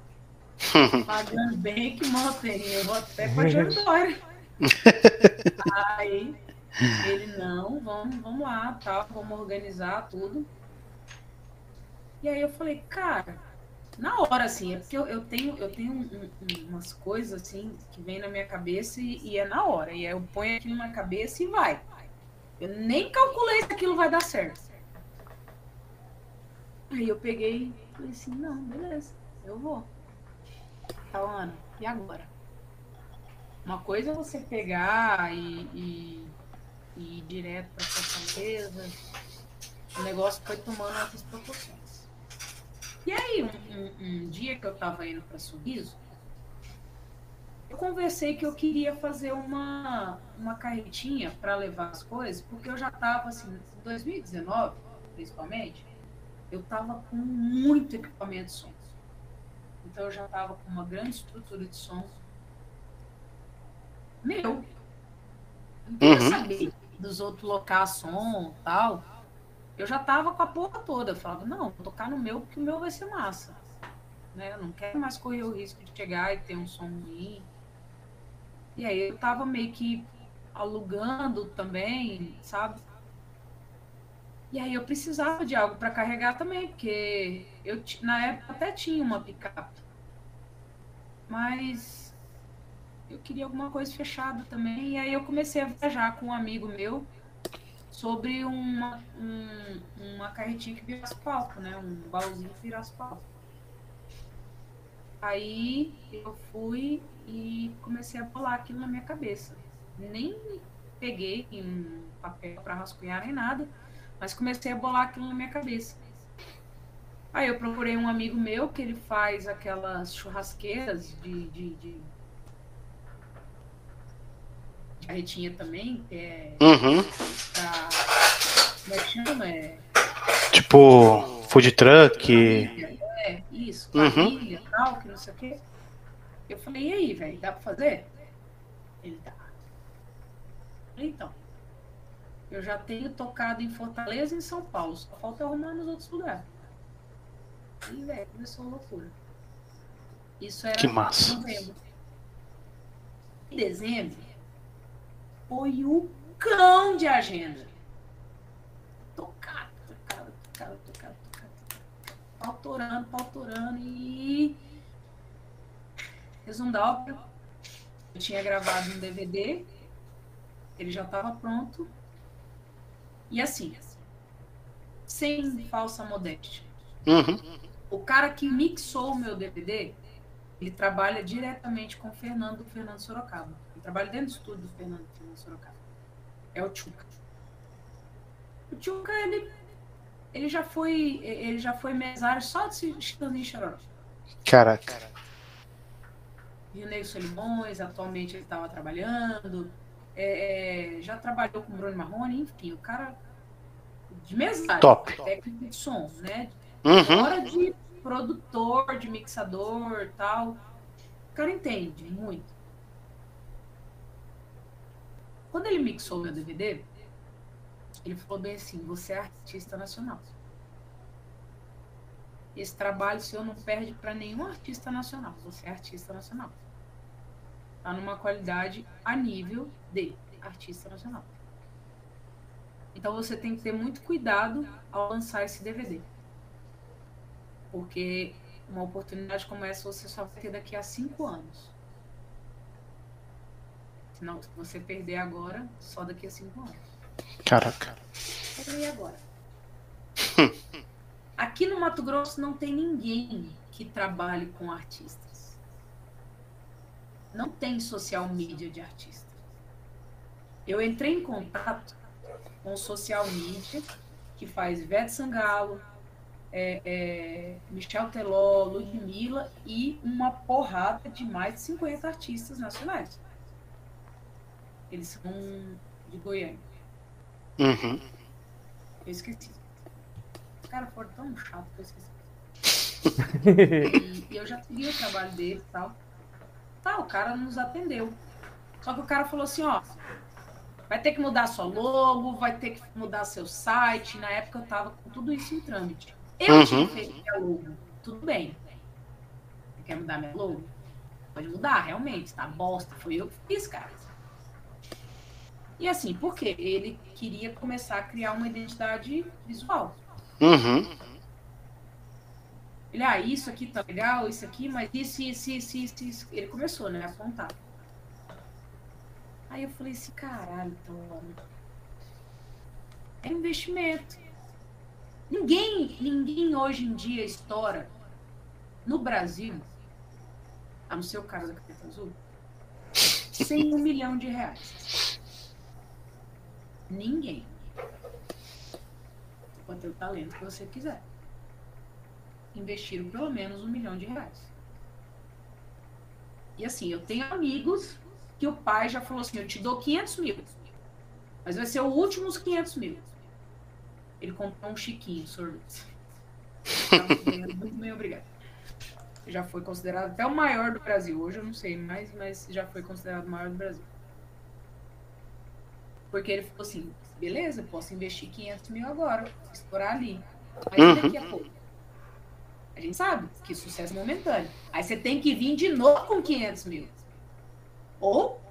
Pagando bem que mantém, eu vou até pra Jandória. Aí ele, não, vamos, vamos lá, tal, vamos organizar tudo. E aí eu falei, cara, na hora, assim, é porque eu, eu tenho, eu tenho um, um, umas coisas, assim, que vem na minha cabeça e, e, é na hora. E eu ponho aquilo na cabeça e vai. Eu nem calculei se aquilo vai dar certo. Aí eu peguei e falei assim, não, beleza, eu vou. Tá, Ana, e agora? Uma coisa é você pegar e, e, e ir direto pra Fortaleza. O negócio foi tomando outras proporções. E aí, um, um, um dia que eu estava indo para Sorriso, eu conversei que eu queria fazer uma, uma carretinha para levar as coisas, porque eu já estava, assim, em 2019, principalmente, eu estava com muito equipamento de som. Então, eu já estava com uma grande estrutura de som meu. Não queria uhum. saber dos outros locar som tal eu já tava com a porra toda. Eu falava, não, vou tocar no meu porque o meu vai ser massa. Né? Eu não quero mais correr o risco de chegar e ter um som ruim. E aí eu tava meio que alugando também, sabe? E aí eu precisava de algo para carregar também, porque eu na época até tinha uma picape. Mas eu queria alguma coisa fechada também. E aí eu comecei a viajar com um amigo meu sobre uma, um, uma carretinha que vira asfalto, né? Um baúzinho que vira asfalto. Aí eu fui e comecei a bolar aquilo na minha cabeça. Nem peguei um papel para rascunhar nem nada, mas comecei a bolar aquilo na minha cabeça. Aí eu procurei um amigo meu que ele faz aquelas churrasqueiras de, de, de carretinha também, que é. Uhum. Pra, como é que chama? É... Tipo, food truck. É, isso, família uhum. tal, que não sei o quê. Eu falei, e aí, velho, dá pra fazer? Ele dá. Então, eu já tenho tocado em Fortaleza e em São Paulo, só falta arrumar nos outros lugares. E, velho, começou a loucura. Isso era que massa. em novembro. Em dezembro, foi o cão de agenda. Tocado, tocado, tocado, tocado, tocado. Pautorando, pautorando e. Resumo da obra. Eu tinha gravado um DVD, ele já estava pronto. E assim, sem falsa modéstia. Uhum. O cara que mixou o meu DVD, ele trabalha diretamente com o Fernando, Fernando Sorocaba. Ele trabalha dentro do estúdio do Fernando em Sorocaba. É o Tchuca. O Tchuca, ele, ele já foi ele já foi mesário só de Chitãozinho Chororó. Caraca. Rio Solimões, atualmente ele estava trabalhando, é, é, já trabalhou com o Bruno Marrone, enfim, o cara de mesa, Top. técnico de som, né? Uhum. Fora de produtor, de mixador tal. O cara entende muito. Quando ele mixou meu DVD, ele falou bem assim: você é artista nacional. Esse trabalho seu não perde para nenhum artista nacional. Você é artista nacional. Tá numa qualidade a nível de artista nacional. Então você tem que ter muito cuidado ao lançar esse DVD. Porque uma oportunidade como essa você só vai ter daqui a cinco anos. Senão, se você perder agora, só daqui a cinco anos. Caraca. E agora? Aqui no Mato Grosso não tem ninguém que trabalhe com artistas. Não tem social media de artista. Eu entrei em contato com social media que faz Ivete Sangalo, é, é, Michel Teló, Ludmilla e uma porrada de mais de 50 artistas nacionais. Eles são de Goiânia. Uhum. Eu esqueci. Os caras foram tão chato que eu esqueci. e, e eu já segui o trabalho dele e tal. Tá, o cara nos atendeu. Só que o cara falou assim, ó, vai ter que mudar sua logo, vai ter que mudar seu site. Na época eu tava com tudo isso em trâmite. Eu Uhum. tinha feito minha logo. Tudo bem. Você quer mudar minha logo? Pode mudar, realmente. Tá bosta. Foi eu que fiz, cara. E assim, por quê? Ele queria começar a criar uma identidade visual. Uhum. Ele, ah, isso aqui tá legal, isso aqui, mas isso, isso, isso, isso, isso. Ele começou, né, a apontar. Aí eu falei assim, caralho, Tony. É investimento. Ninguém, ninguém hoje em dia estoura no Brasil, a não ser o caso da Capeta Azul, sem um milhão de reais. Ninguém. Pode ter o talento que você quiser investiram pelo menos um milhão de reais. E assim, eu tenho amigos que o pai já falou assim: eu te dou 500 mil, mas vai ser o último os 500 mil. Ele comprou um chiquinho, sorvete. Muito bem, obrigado. Já foi considerado até o maior do Brasil. Hoje eu não sei mais, mas já foi considerado o maior do Brasil. Porque ele falou assim: beleza, posso investir 500 mil agora, explorar ali. Mas daqui a pouco? A gente sabe que sucesso é momentâneo. Aí você tem que vir de novo com 500 mil. Ou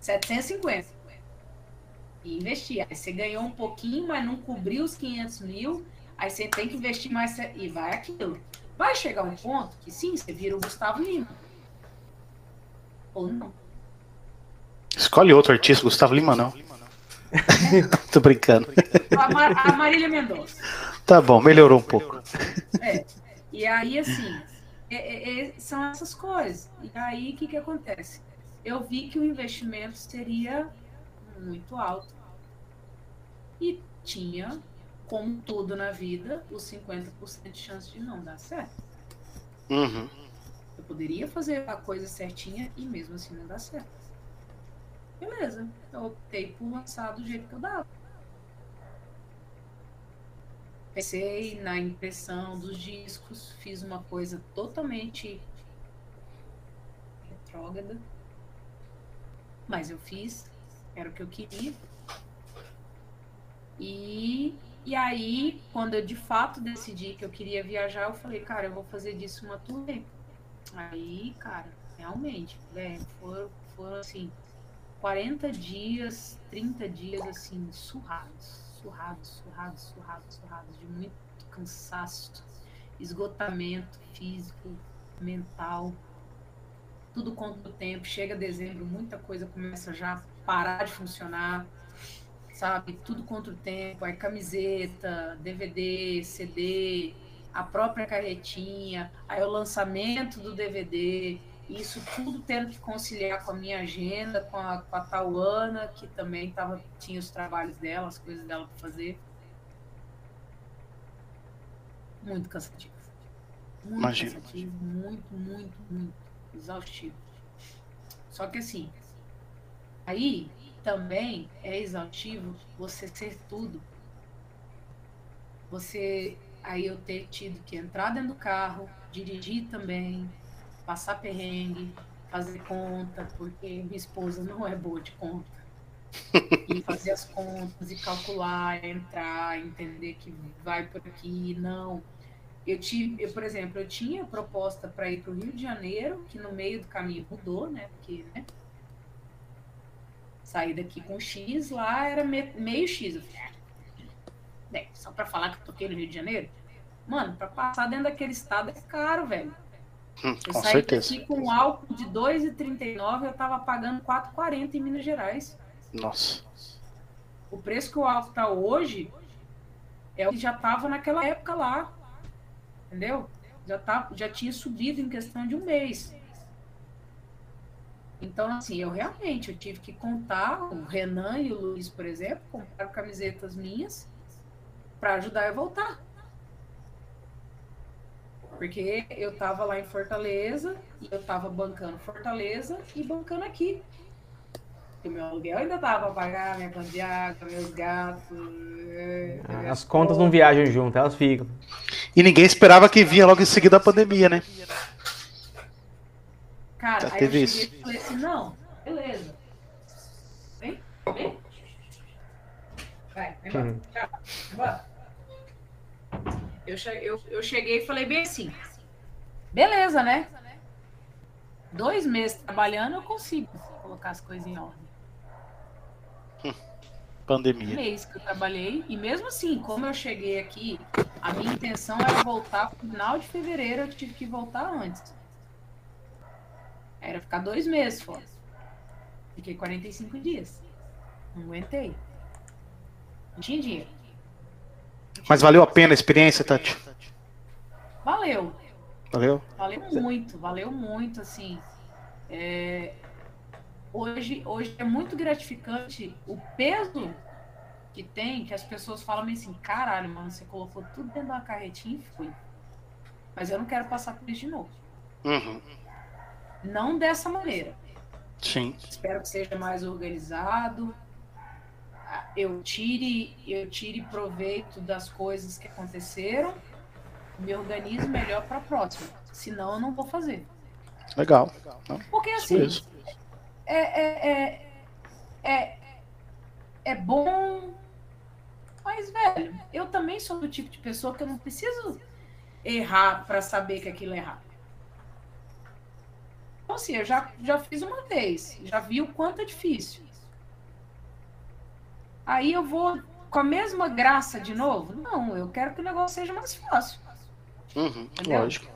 750. E investir. Aí você ganhou um pouquinho, mas não cobriu os 500 mil. Aí você tem que investir mais. E vai aquilo. Vai chegar um ponto que sim, você vira o Gustavo Lima. Ou não. Escolhe outro artista, Gustavo Lima, não. Tô brincando. A, Mar a Marília Mendonça. Tá bom, melhorou um pouco. É. E aí, assim, é, é, é, são essas coisas. E aí, o que, que acontece? Eu vi que o investimento seria muito alto. E tinha, como tudo na vida, os 50% de chance de não dar certo. Uhum. Eu poderia fazer a coisa certinha e mesmo assim não dar certo. Beleza. Eu optei por lançar do jeito que eu dava. Pensei na impressão dos discos, fiz uma coisa totalmente retrógrada. Mas eu fiz, era o que eu queria. E, e aí, quando eu de fato decidi que eu queria viajar, eu falei, cara, eu vou fazer disso uma turnê. Aí, cara, realmente, velho, foram, foram assim, 40 dias, 30 dias, assim, surrados surrados, surrados, surrados, surrados, de muito cansaço, esgotamento físico, mental, tudo contra o tempo. Chega dezembro, muita coisa começa já parar de funcionar, sabe? Tudo contra o tempo, aí camiseta, DVD, CD, a própria carretinha, aí o lançamento do DVD, isso tudo tendo que conciliar com a minha agenda, com a, com a Tauana, que também tava, tinha os trabalhos dela, as coisas dela para fazer. Muito cansativo. Muito Imagino. cansativo, muito, muito, muito exaustivo. Só que assim, aí também é exaustivo você ser tudo. Você aí eu ter tido que entrar dentro do carro, dirigir também, passar perrengue, fazer conta, porque minha esposa não é boa de conta. E fazer as contas e calcular, entrar, entender que vai por aqui, não. Eu tive, eu, por exemplo, eu tinha proposta para ir para o Rio de Janeiro, que no meio do caminho mudou, né? Porque, né? Saí daqui com X, lá era me, meio X. Eu falei, é, só para falar que eu toquei no Rio de Janeiro? Mano, para passar dentro daquele estado é caro, velho. Hum, eu com saí certeza. daqui com um álcool de 2,39, eu tava pagando 4,40 em Minas Gerais. Nossa. O preço que o álcool tá hoje é o que já tava naquela época lá. Entendeu? Já, tá, já tinha subido em questão de um mês. Então, assim, eu realmente eu tive que contar, o Renan e o Luiz, por exemplo, compraram camisetas minhas para ajudar eu a voltar. Porque eu tava lá em Fortaleza e eu tava bancando Fortaleza e bancando aqui. E meu aluguel ainda tava pra pagar, minha conta de água, meus gatos. minhas As contas não viajam junto, elas ficam. E ninguém esperava que vinha logo em seguida a pandemia, né? Cara, Já aí eu teve cheguei isso. e falei assim, não, beleza. Vem, vem. Vai, vai embora. Hum. Tchau. embora. Eu, eu, eu cheguei e falei bem assim, beleza, né? Dois meses trabalhando, eu consigo colocar as coisas em ordem. Um Pandemia. mês que eu trabalhei, e mesmo assim, como eu cheguei aqui, a minha intenção era voltar no final de fevereiro, eu tive que voltar antes. Era ficar dois meses fora. Fiquei 45 dias. Não aguentei. Não tinha dinheiro. Mas valeu a pena a experiência, Tati? Valeu. Valeu? Valeu muito, valeu muito, assim. É, hoje, hoje é muito gratificante o peso que tem, que as pessoas falam assim, caralho, mano, você colocou tudo dentro de uma carretinha e foi. Mas eu não quero passar por isso de novo. Uhum. Não dessa maneira. Sim. Espero que seja mais organizado. Ah, Eu tire, eu tire proveito das coisas que aconteceram, me organize melhor para a próxima. Senão eu não vou fazer. Legal. Porque assim, é, é, é, é, é bom, mas, velho, eu também sou do tipo de pessoa que eu não preciso errar para saber que aquilo é errado. Então, assim, eu já, já fiz uma vez, já vi o quanto é difícil. Aí eu vou com a mesma graça de novo? Não, eu quero que o negócio seja mais fácil. Uhum. Lógico.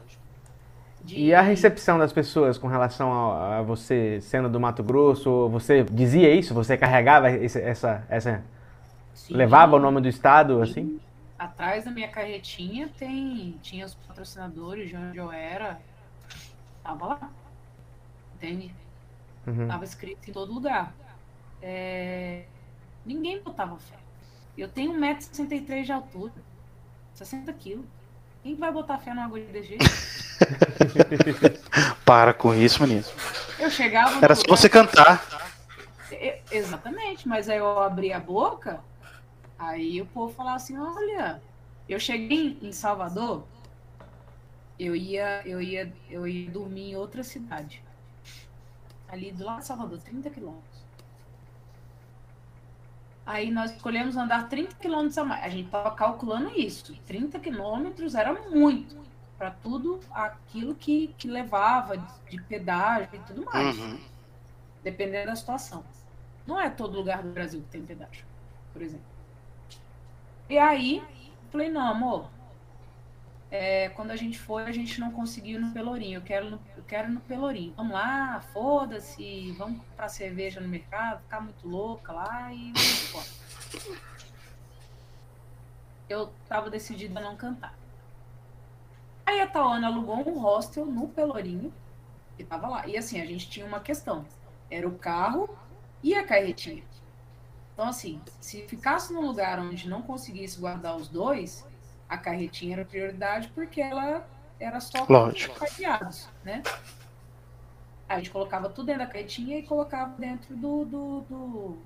De- E a recepção das pessoas com relação a, a você sendo do Mato Grosso, você dizia isso? Você carregava esse- essa, essa, Sim. levava o nome do estado, assim? Atrás da minha carretinha tem tinha os patrocinadores de onde eu era. Tava lá. Entende? Uhum. Tava escrito em todo lugar. É, Ninguém botava fé. Eu tenho 1,63m de altura. 60 quilos. Quem vai botar fé numa agulha desse jeito? Para com isso, menino. Eu chegava. Era só você cantar. E- Exatamente, mas aí eu abri a boca, aí o povo falava assim, olha, eu cheguei em Salvador, eu ia, eu ia, eu ia dormir em outra cidade. Ali do lado de Salvador, 30 quilômetros. Aí nós escolhemos andar 30 quilômetros a mais. A gente estava calculando isso. 30 quilômetros era muito para tudo aquilo que, que levava de pedágio e tudo mais Uhum. dependendo da situação. Não é todo lugar do Brasil que tem pedágio, por exemplo. E aí, falei, não, amor, é, quando a gente foi, a gente não conseguiu no Pelourinho. Eu quero, no, eu quero no Pelourinho. Vamos lá, foda-se, vamos comprar cerveja no mercado, ficar muito louca lá e. Eu tava decidida a não cantar. Aí a Tawana alugou um hostel no Pelourinho e tava lá. E assim, a gente tinha uma questão. Era o carro e a carretinha. Então, assim, se ficasse num lugar onde não conseguisse guardar os dois, a carretinha era prioridade porque ela era só Lógico. cadeados, né? Aí a gente colocava tudo dentro da carretinha e colocava dentro do, do, do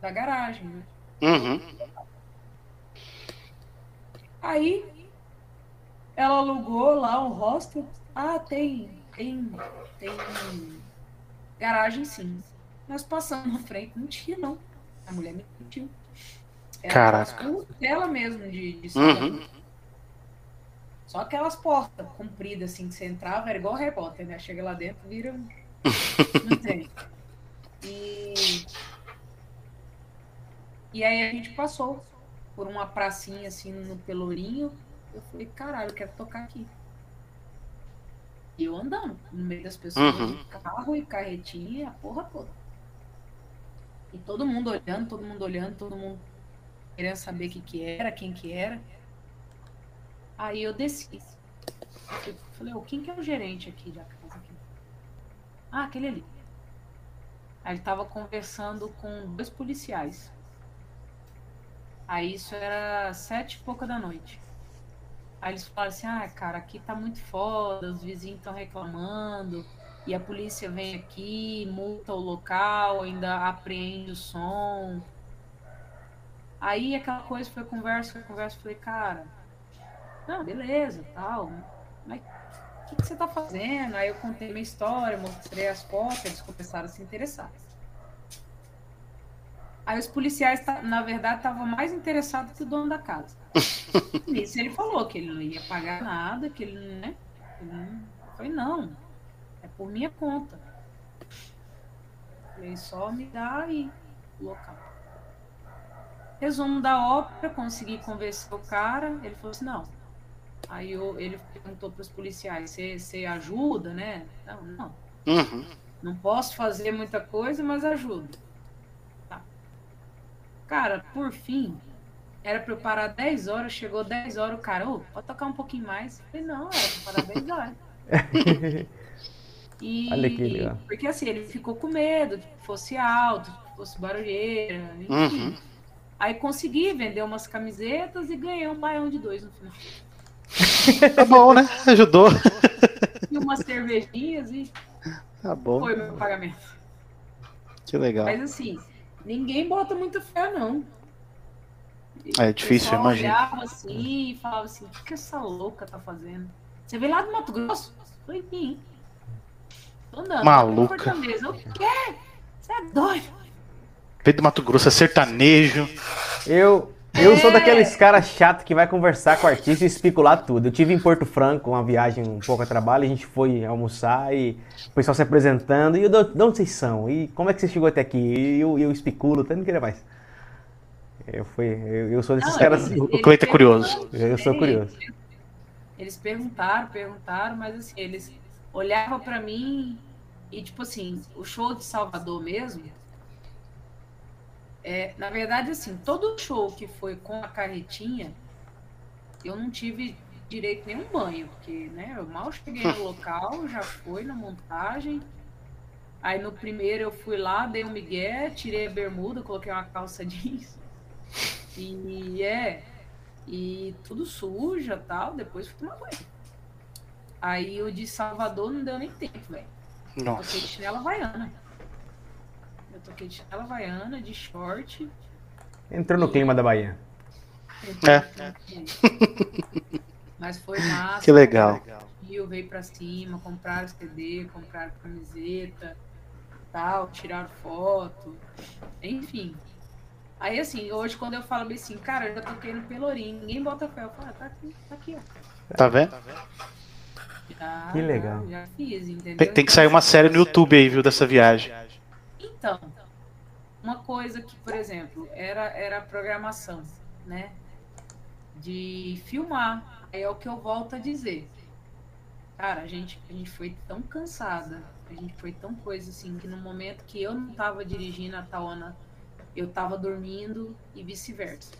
da garagem. Né? Uhum. Aí ela alugou lá um hostel. Ah, tem, tem, tem garagem sim. Nós passamos na frente, não tinha não. A mulher me mentiu. Era Caraca. Dela mesmo de, de uhum. Só aquelas portas compridas assim que você entrava, era igual Harry Potter, né? Chega lá dentro, vira. não tem. E. E aí a gente passou por uma pracinha assim no Pelourinho. Eu falei, caralho, eu quero tocar aqui. E eu andando no meio das pessoas, uhum. carro e carretinha, a porra toda. E todo mundo olhando, todo mundo olhando, todo mundo querendo saber o que, que era, quem que era. Aí eu desci. Eu falei, oh, quem que é o gerente aqui da casa? Aqui? Ah, aquele ali. Aí ele tava conversando com dois policiais. Aí isso era sete e pouca da noite. Aí eles falaram assim, ah, cara, aqui tá muito foda, os vizinhos estão reclamando, e a polícia vem aqui, multa o local, ainda apreende o som. Aí aquela coisa foi conversa, foi conversa, falei, cara, não, beleza, tal. Mas o que, que, você tá fazendo? Aí eu contei minha história, mostrei as fotos, eles começaram a se interessar. Aí os policiais, na verdade, estavam mais interessados que o dono da casa. Nisso ele falou que ele não ia pagar nada, que ele, né? Ele não... Falei, não, é por minha conta. Falei, só me dá aí o local. Resumo da ópera, consegui convencer o cara, ele falou assim, não, Aí eu, ele perguntou para os policiais: você ajuda, né? Não, não. Uhum. Não posso fazer muita coisa, mas ajudo. Tá. Cara, por fim, era para eu parar 10 horas, chegou 10 horas, o cara, ô, pode tocar um pouquinho mais? Eu falei, não, era para parar 10 horas. e, Olha que legal. Porque assim, ele ficou com medo que fosse alto, que fosse barulheira, enfim. Uhum. Aí consegui vender umas camisetas e ganhei um baião de dois no final. Tá bom, né? Ajudou. E umas cervejinhas e. Tá bom. Foi meu pagamento. Que legal. Mas assim, ninguém bota muita fé, não. É difícil, imagina. olhava assim e falava assim: o que essa louca tá fazendo? Você veio lá do Mato Grosso? Foi mim. Tô andando. Maluca. O quê? Você é doido. Veio do Mato Grosso, é sertanejo. Eu, eu sou daqueles caras chato que vai conversar com o artista e especular tudo. Eu tive em Porto Franco uma viagem um pouco a trabalho, a gente foi almoçar e o pessoal se apresentando. E eu, de onde vocês são? E como é que você chegou até aqui? E eu, eu especulo, até não queria mais. Eu, fui, eu, eu sou desses não, caras. Ele, o Cleiton é curioso. Eu sou curioso. Eles perguntaram, perguntaram, mas assim, eles olhavam para mim e, tipo assim, o show de Salvador mesmo é, na verdade, assim, todo show que foi com a carretinha, eu não tive direito nenhum banho, porque, né, eu mal cheguei no local, já fui na montagem. Aí no primeiro eu fui lá, dei um migué, tirei a bermuda, coloquei uma calça jeans. E é, e tudo suja tal, depois fui tomar banho. Aí o de Salvador não deu nem tempo, velho. Nossa. Fiquei de chinela havaiana toquei de chinela havaiana, de short. Entrou no e... clima da Bahia. É. Mas foi massa. Que legal. Eu veio pra cima, compraram CD, compraram camiseta, tal, tiraram foto, enfim. Aí assim, hoje quando eu falo assim, cara, eu já toquei no Pelourinho, ninguém bota fé, eu falo, ah, tá aqui, tá aqui, ó. Tá vendo? Já, que legal. Já, já fiz, entendeu? Tem, tem, que sair uma série no YouTube aí, viu, dessa viagem. Então, uma coisa que, por exemplo, era, era a programação, né? De filmar. É o que eu volto a dizer. Cara, a gente, a gente foi tão cansada, a gente foi tão coisa assim, que no momento que eu não tava dirigindo a Taona, eu tava dormindo e vice-versa.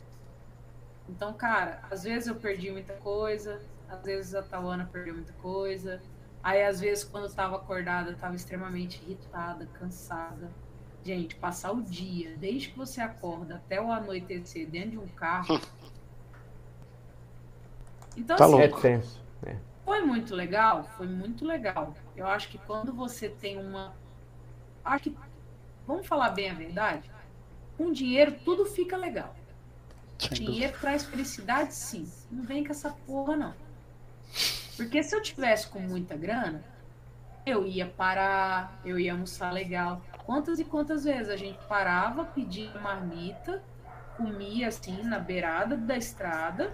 Então, cara, às vezes eu perdi muita coisa, às vezes a Tawana perdeu muita coisa. Aí, às vezes, quando eu tava acordada, eu tava extremamente irritada, cansada. Gente, passar o dia, desde que você acorda até o anoitecer dentro de um carro. Então, tá assim, louco. É. É. Foi muito legal, foi muito legal. Eu acho que quando você tem uma. Acho que. Vamos falar bem a verdade? Com dinheiro tudo fica legal. Dinheiro traz felicidade, sim. Não vem com essa porra, não. Porque se eu tivesse com muita grana, eu ia parar, eu ia almoçar legal. Quantas e quantas vezes a gente parava, pedia marmita, comia assim na beirada da estrada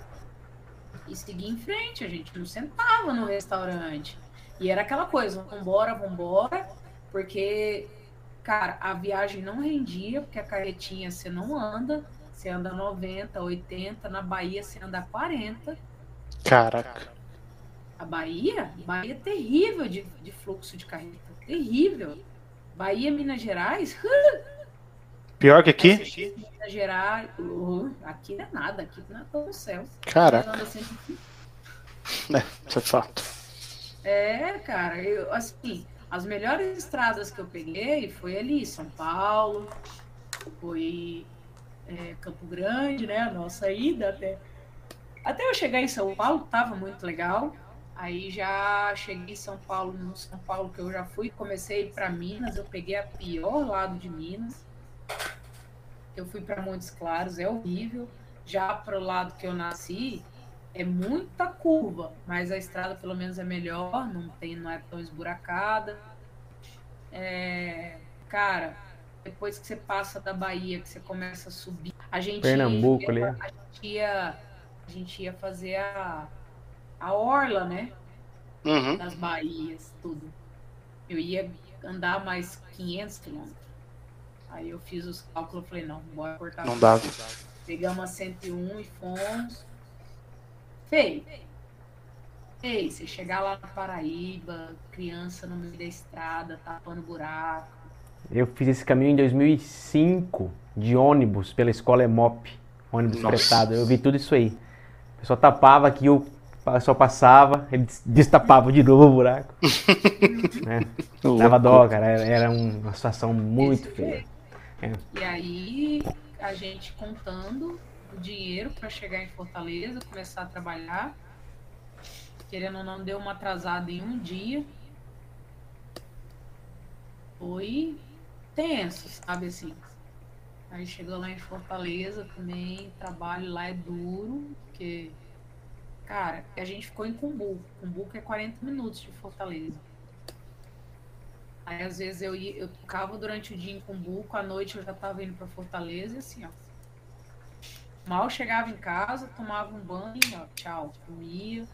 e seguia em frente. A gente não sentava no restaurante. E era aquela coisa, vambora, vambora, porque, cara, a viagem não rendia, porque a carretinha você não anda, você anda 90, 80, na Bahia você anda 40. Caraca. A Bahia, Bahia é terrível de, de fluxo de carreta, terrível. Bahia, Minas Gerais, Pior que aqui? Minas Gerais, uh, aqui não é nada, aqui não é todo céu. Caraca. Anda sempre É, isso é fato. É, cara, eu, assim, as melhores estradas que eu peguei foi ali, São Paulo, foi é, Campo Grande, né? A nossa ida até. Até eu chegar em São Paulo, tava muito legal. Aí já cheguei em São Paulo, no São Paulo que eu já fui, comecei para Minas, eu peguei a pior lado de Minas. Eu fui para Montes Claros, é horrível. Já pro lado que eu nasci, é muita curva, mas a estrada pelo menos é melhor, não tem, não é tão esburacada. É, cara, depois que você passa da Bahia, que você começa a subir, a gente Pernambuco ia, ali. a gente ia, a gente ia fazer a, a orla, né? Uhum. Das Bahias, tudo. Eu ia andar mais 500 quilômetros. Aí eu fiz os cálculos, falei, não, bora cortar. Não dava. Pegamos a 101 e fomos. Feio. Ei, você chegar lá na Paraíba, criança no meio da estrada, tapando buraco. Eu fiz esse caminho em 2005, de ônibus, pela escola EMOP, ônibus Nossa. fretado. Eu vi tudo isso aí. O pessoal tapava aqui, o pessoal passava, ele des- destapava de novo o buraco. né? Dava dó, cara. Era, era um- uma situação muito feia. jeito. E aí, a gente contando o dinheiro para chegar em Fortaleza, começar a trabalhar. Querendo ou não, deu uma atrasada em um dia. Foi tenso, sabe assim. Aí chegou lá em Fortaleza também, trabalho lá é duro, porque, cara, a gente ficou em Cumbuco. Cumbuco é 40 minutos de Fortaleza. Aí às vezes eu ia, eu tocava durante o dia em Cumbuco, à noite eu já tava indo pra Fortaleza e assim, ó. Mal chegava em casa, tomava um banho, ó, tchau, comia.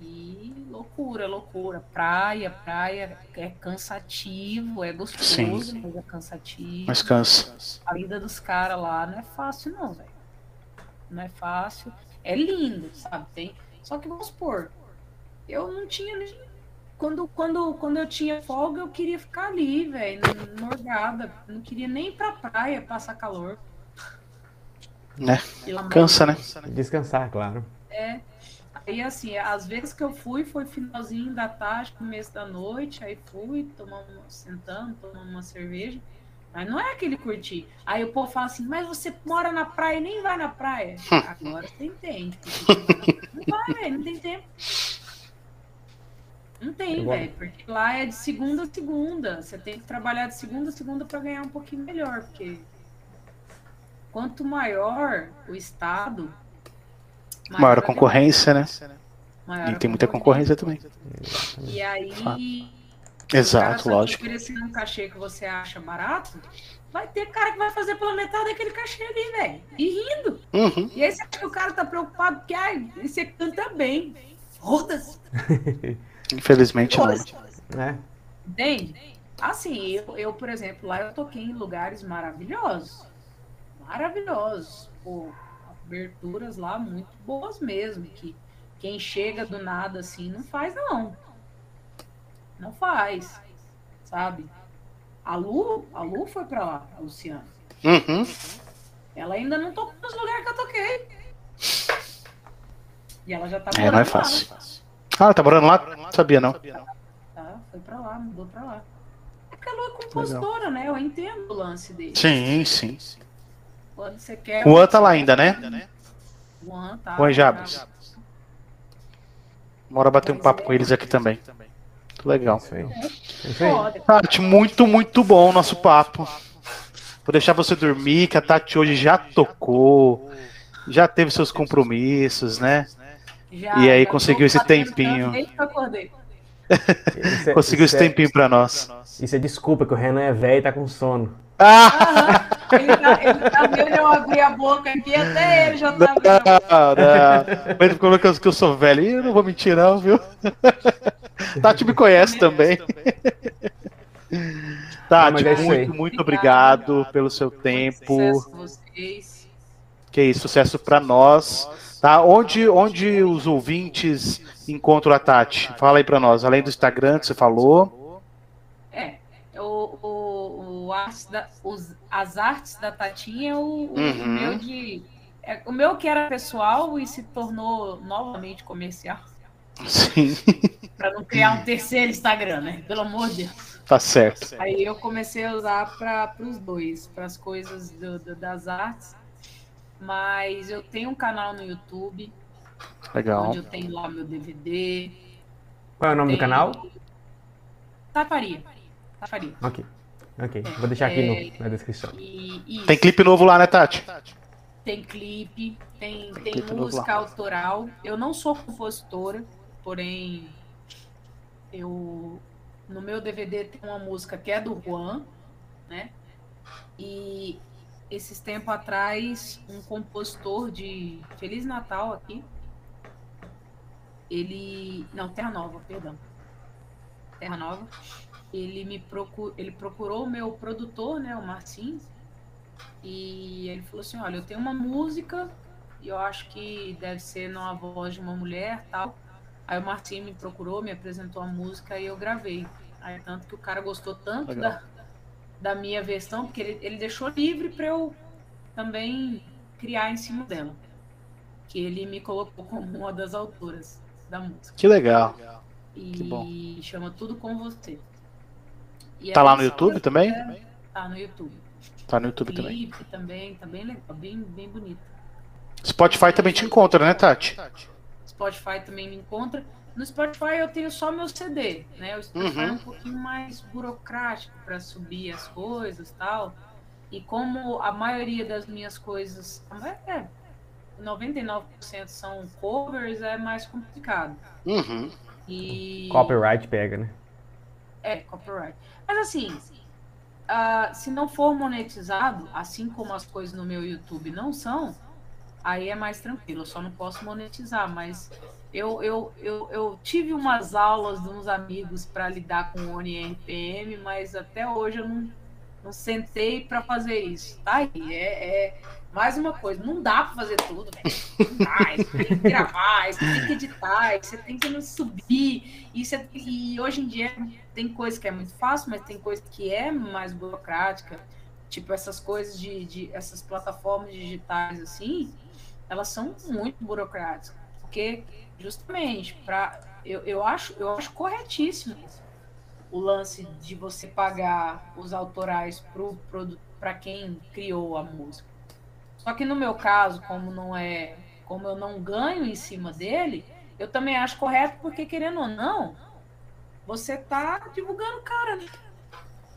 E loucura, loucura. Praia, praia é cansativo, é gostoso, Sim. mas é cansativo. Mas cansa. A vida dos caras lá não é fácil, não, velho. Não é fácil. É lindo, sabe? Tem... Só que vamos supor, eu não tinha nem. Quando, quando, quando eu tinha folga, eu queria ficar ali, velho, morgada. Não queria nem ir pra praia passar calor. Né? Pelo amor Cansa, né? Descansar, claro. é. Aí, assim, às vezes que eu fui, foi finalzinho da tarde, começo da noite, aí fui, tomando, sentando, tomando uma cerveja. Mas não é aquele curtir. Aí o povo fala assim, mas você mora na praia e nem vai na praia. Agora você entende. Não vai, velho, não tem tempo. Não tem, velho, porque lá é de segunda a segunda. Você tem que trabalhar de segunda a segunda para ganhar um pouquinho melhor, porque quanto maior o estado, Maior a concorrência, né? maior E a tem muita concorrência também. E aí, Fato. Exato, lógico. oferecendo um cachê que você acha barato, vai ter cara que vai fazer pela metade daquele cachê ali, velho. E rindo. Uhum. E aí você acha que o cara tá preocupado porque ai, você canta bem. Foda-se. Infelizmente não. Né? Entende? Assim, eu, eu, por exemplo, lá eu toquei em lugares maravilhosos. Maravilhosos. Pô, aberturas lá muito boas mesmo. Que quem chega do nada assim não faz, não. Não faz. Sabe? A Lu, a Lu foi pra lá, a Luciana. Uhum. Ela ainda não tocou nos lugares que eu toquei. E ela já tá É, não é morando lá. fácil. Ah, tá morando lá? Não sabia não. Tá? Foi pra lá, mudou pra lá. É porque a Lu é compositora, né? Eu entendo o lance dele. Sim, sim. Quando você quer. O Juan tá lá ainda, né? Juan tá. Juan Jabas. Uma hora bater um papo com eles aqui também. Muito legal. Isso aí. Isso aí. Tati, muito, muito bom o nosso papo. Vou deixar você dormir, que a Tati hoje já tocou, já teve seus compromissos, né? Já, E aí conseguiu esse tempinho. é- Conseguiu esse é- tempinho pra nós. Isso é desculpa, que o Renan é velho e tá com sono. Ah! Ele tá, ele tá vendo eu abrir a boca aqui, até ele já tá abrindo a boca. Não, não. Mas ele falou que eu, sou velho. Ih, Eu não vou mentir, não, viu? Tati me conhece também. Tati, é aí. muito, muito obrigado pelo seu tempo. Sucesso vocês. Que isso, sucesso pra nós. Tá? Onde, onde os ouvintes encontram a Tati? Fala aí pra nós. Além do Instagram que você falou. É, o, o, o artes da, os, as artes da Tatinha, o, o Uhum. meu de. é, o meu que era pessoal e se tornou novamente comercial. Sim, Pra não criar um terceiro Instagram, né? Pelo amor de Deus. tá certo. Aí eu comecei a usar para os dois, para as coisas do- do- das artes. Mas eu tenho um canal no YouTube, Legal. onde eu tenho lá meu DVD. Qual é o nome do tenho- canal? Tafaria. Tafaria. Ok. Ok. Vou deixar aqui no- na descrição. E, e Tem clipe novo lá, né, Tati? tem clipe, tem, tem clipe novo música autoral. Eu não sou compositora, porém eu no meu DVD tem uma música que é do Juan, né? E esses tempos atrás um compositor de Feliz Natal aqui, ele não Terra Nova, perdão, Terra Nova, ele me procurou, ele procurou o meu produtor, né, o Martins, e ele falou assim: Olha, eu tenho uma música e eu acho que deve ser numa voz de uma mulher tal. Aí o Martim me procurou, me apresentou a música e eu gravei. Aí tanto que o cara gostou tanto Legal. da, da minha versão, porque ele, ele deixou livre para eu também criar em cima dela. Que ele me colocou como uma das autoras da música. Que legal. E Que bom. chama Tudo Com Você. E Tá é lá no. YouTube também? Tá no YouTube. Tá no YouTube também. Clipe também, tá bem legal, bem, bem bonito. Spotify também te encontra, né, Tati? Spotify também me encontra. No Spotify eu tenho só meu CD, né? O Spotify é Uhum. um pouquinho mais burocrático para subir as coisas e tal. E como a maioria das minhas coisas, é, 99% são covers, é mais complicado. Uhum. E Copyright pega, né? é, copyright. Mas assim, ah, se não for monetizado, assim como as coisas no meu YouTube não são, aí é mais tranquilo. Eu só não posso monetizar, mas eu, eu, eu, eu tive umas aulas de uns amigos para lidar com o ONI e RPM, mas até hoje eu não, não sentei para fazer isso. Tá aí, é, é mais uma coisa, não dá para fazer tudo, velho. Não dá, tem que gravar, tem que editar, você tem que subir. Você- e hoje em dia tem coisa que é muito fácil, mas tem coisa que é mais burocrática. Tipo, essas coisas de, de essas plataformas digitais assim, elas são muito burocráticas. Porque justamente para eu, eu acho eu acho corretíssimo o lance de você pagar os autorais para quem criou a música. Só que no meu caso, como não é, como eu não ganho em cima dele, eu também acho correto porque querendo ou não, você tá divulgando o cara, né?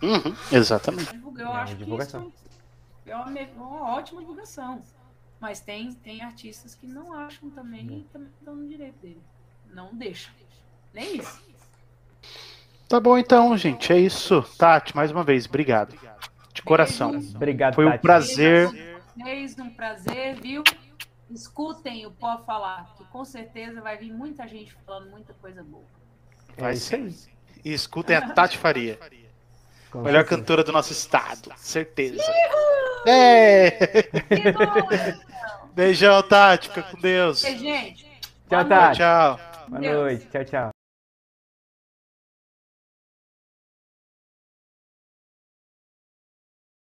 Uhum. Exatamente. Eu É, acho divulgação. que isso é uma, uma ótima divulgação. Mas tem, tem artistas que não acham também e também estão no direito dele. Não deixam. Nem isso. Tá bom então, gente. É isso. Tati, mais uma vez, obrigado. De coração. Obrigado, Foi um Tati. prazer. Vocês, um prazer, viu? Escutem o Pó Falar, que com certeza vai vir muita gente falando muita coisa boa. Vai É isso ser. E escutem a Tati Faria. Com Melhor certeza. cantora do nosso estado. Certeza. É. Bom! Beijão, Tati. Fica com Deus. gente. Tchau, Tati. Tchau. Boa noite. Tchau, tchau.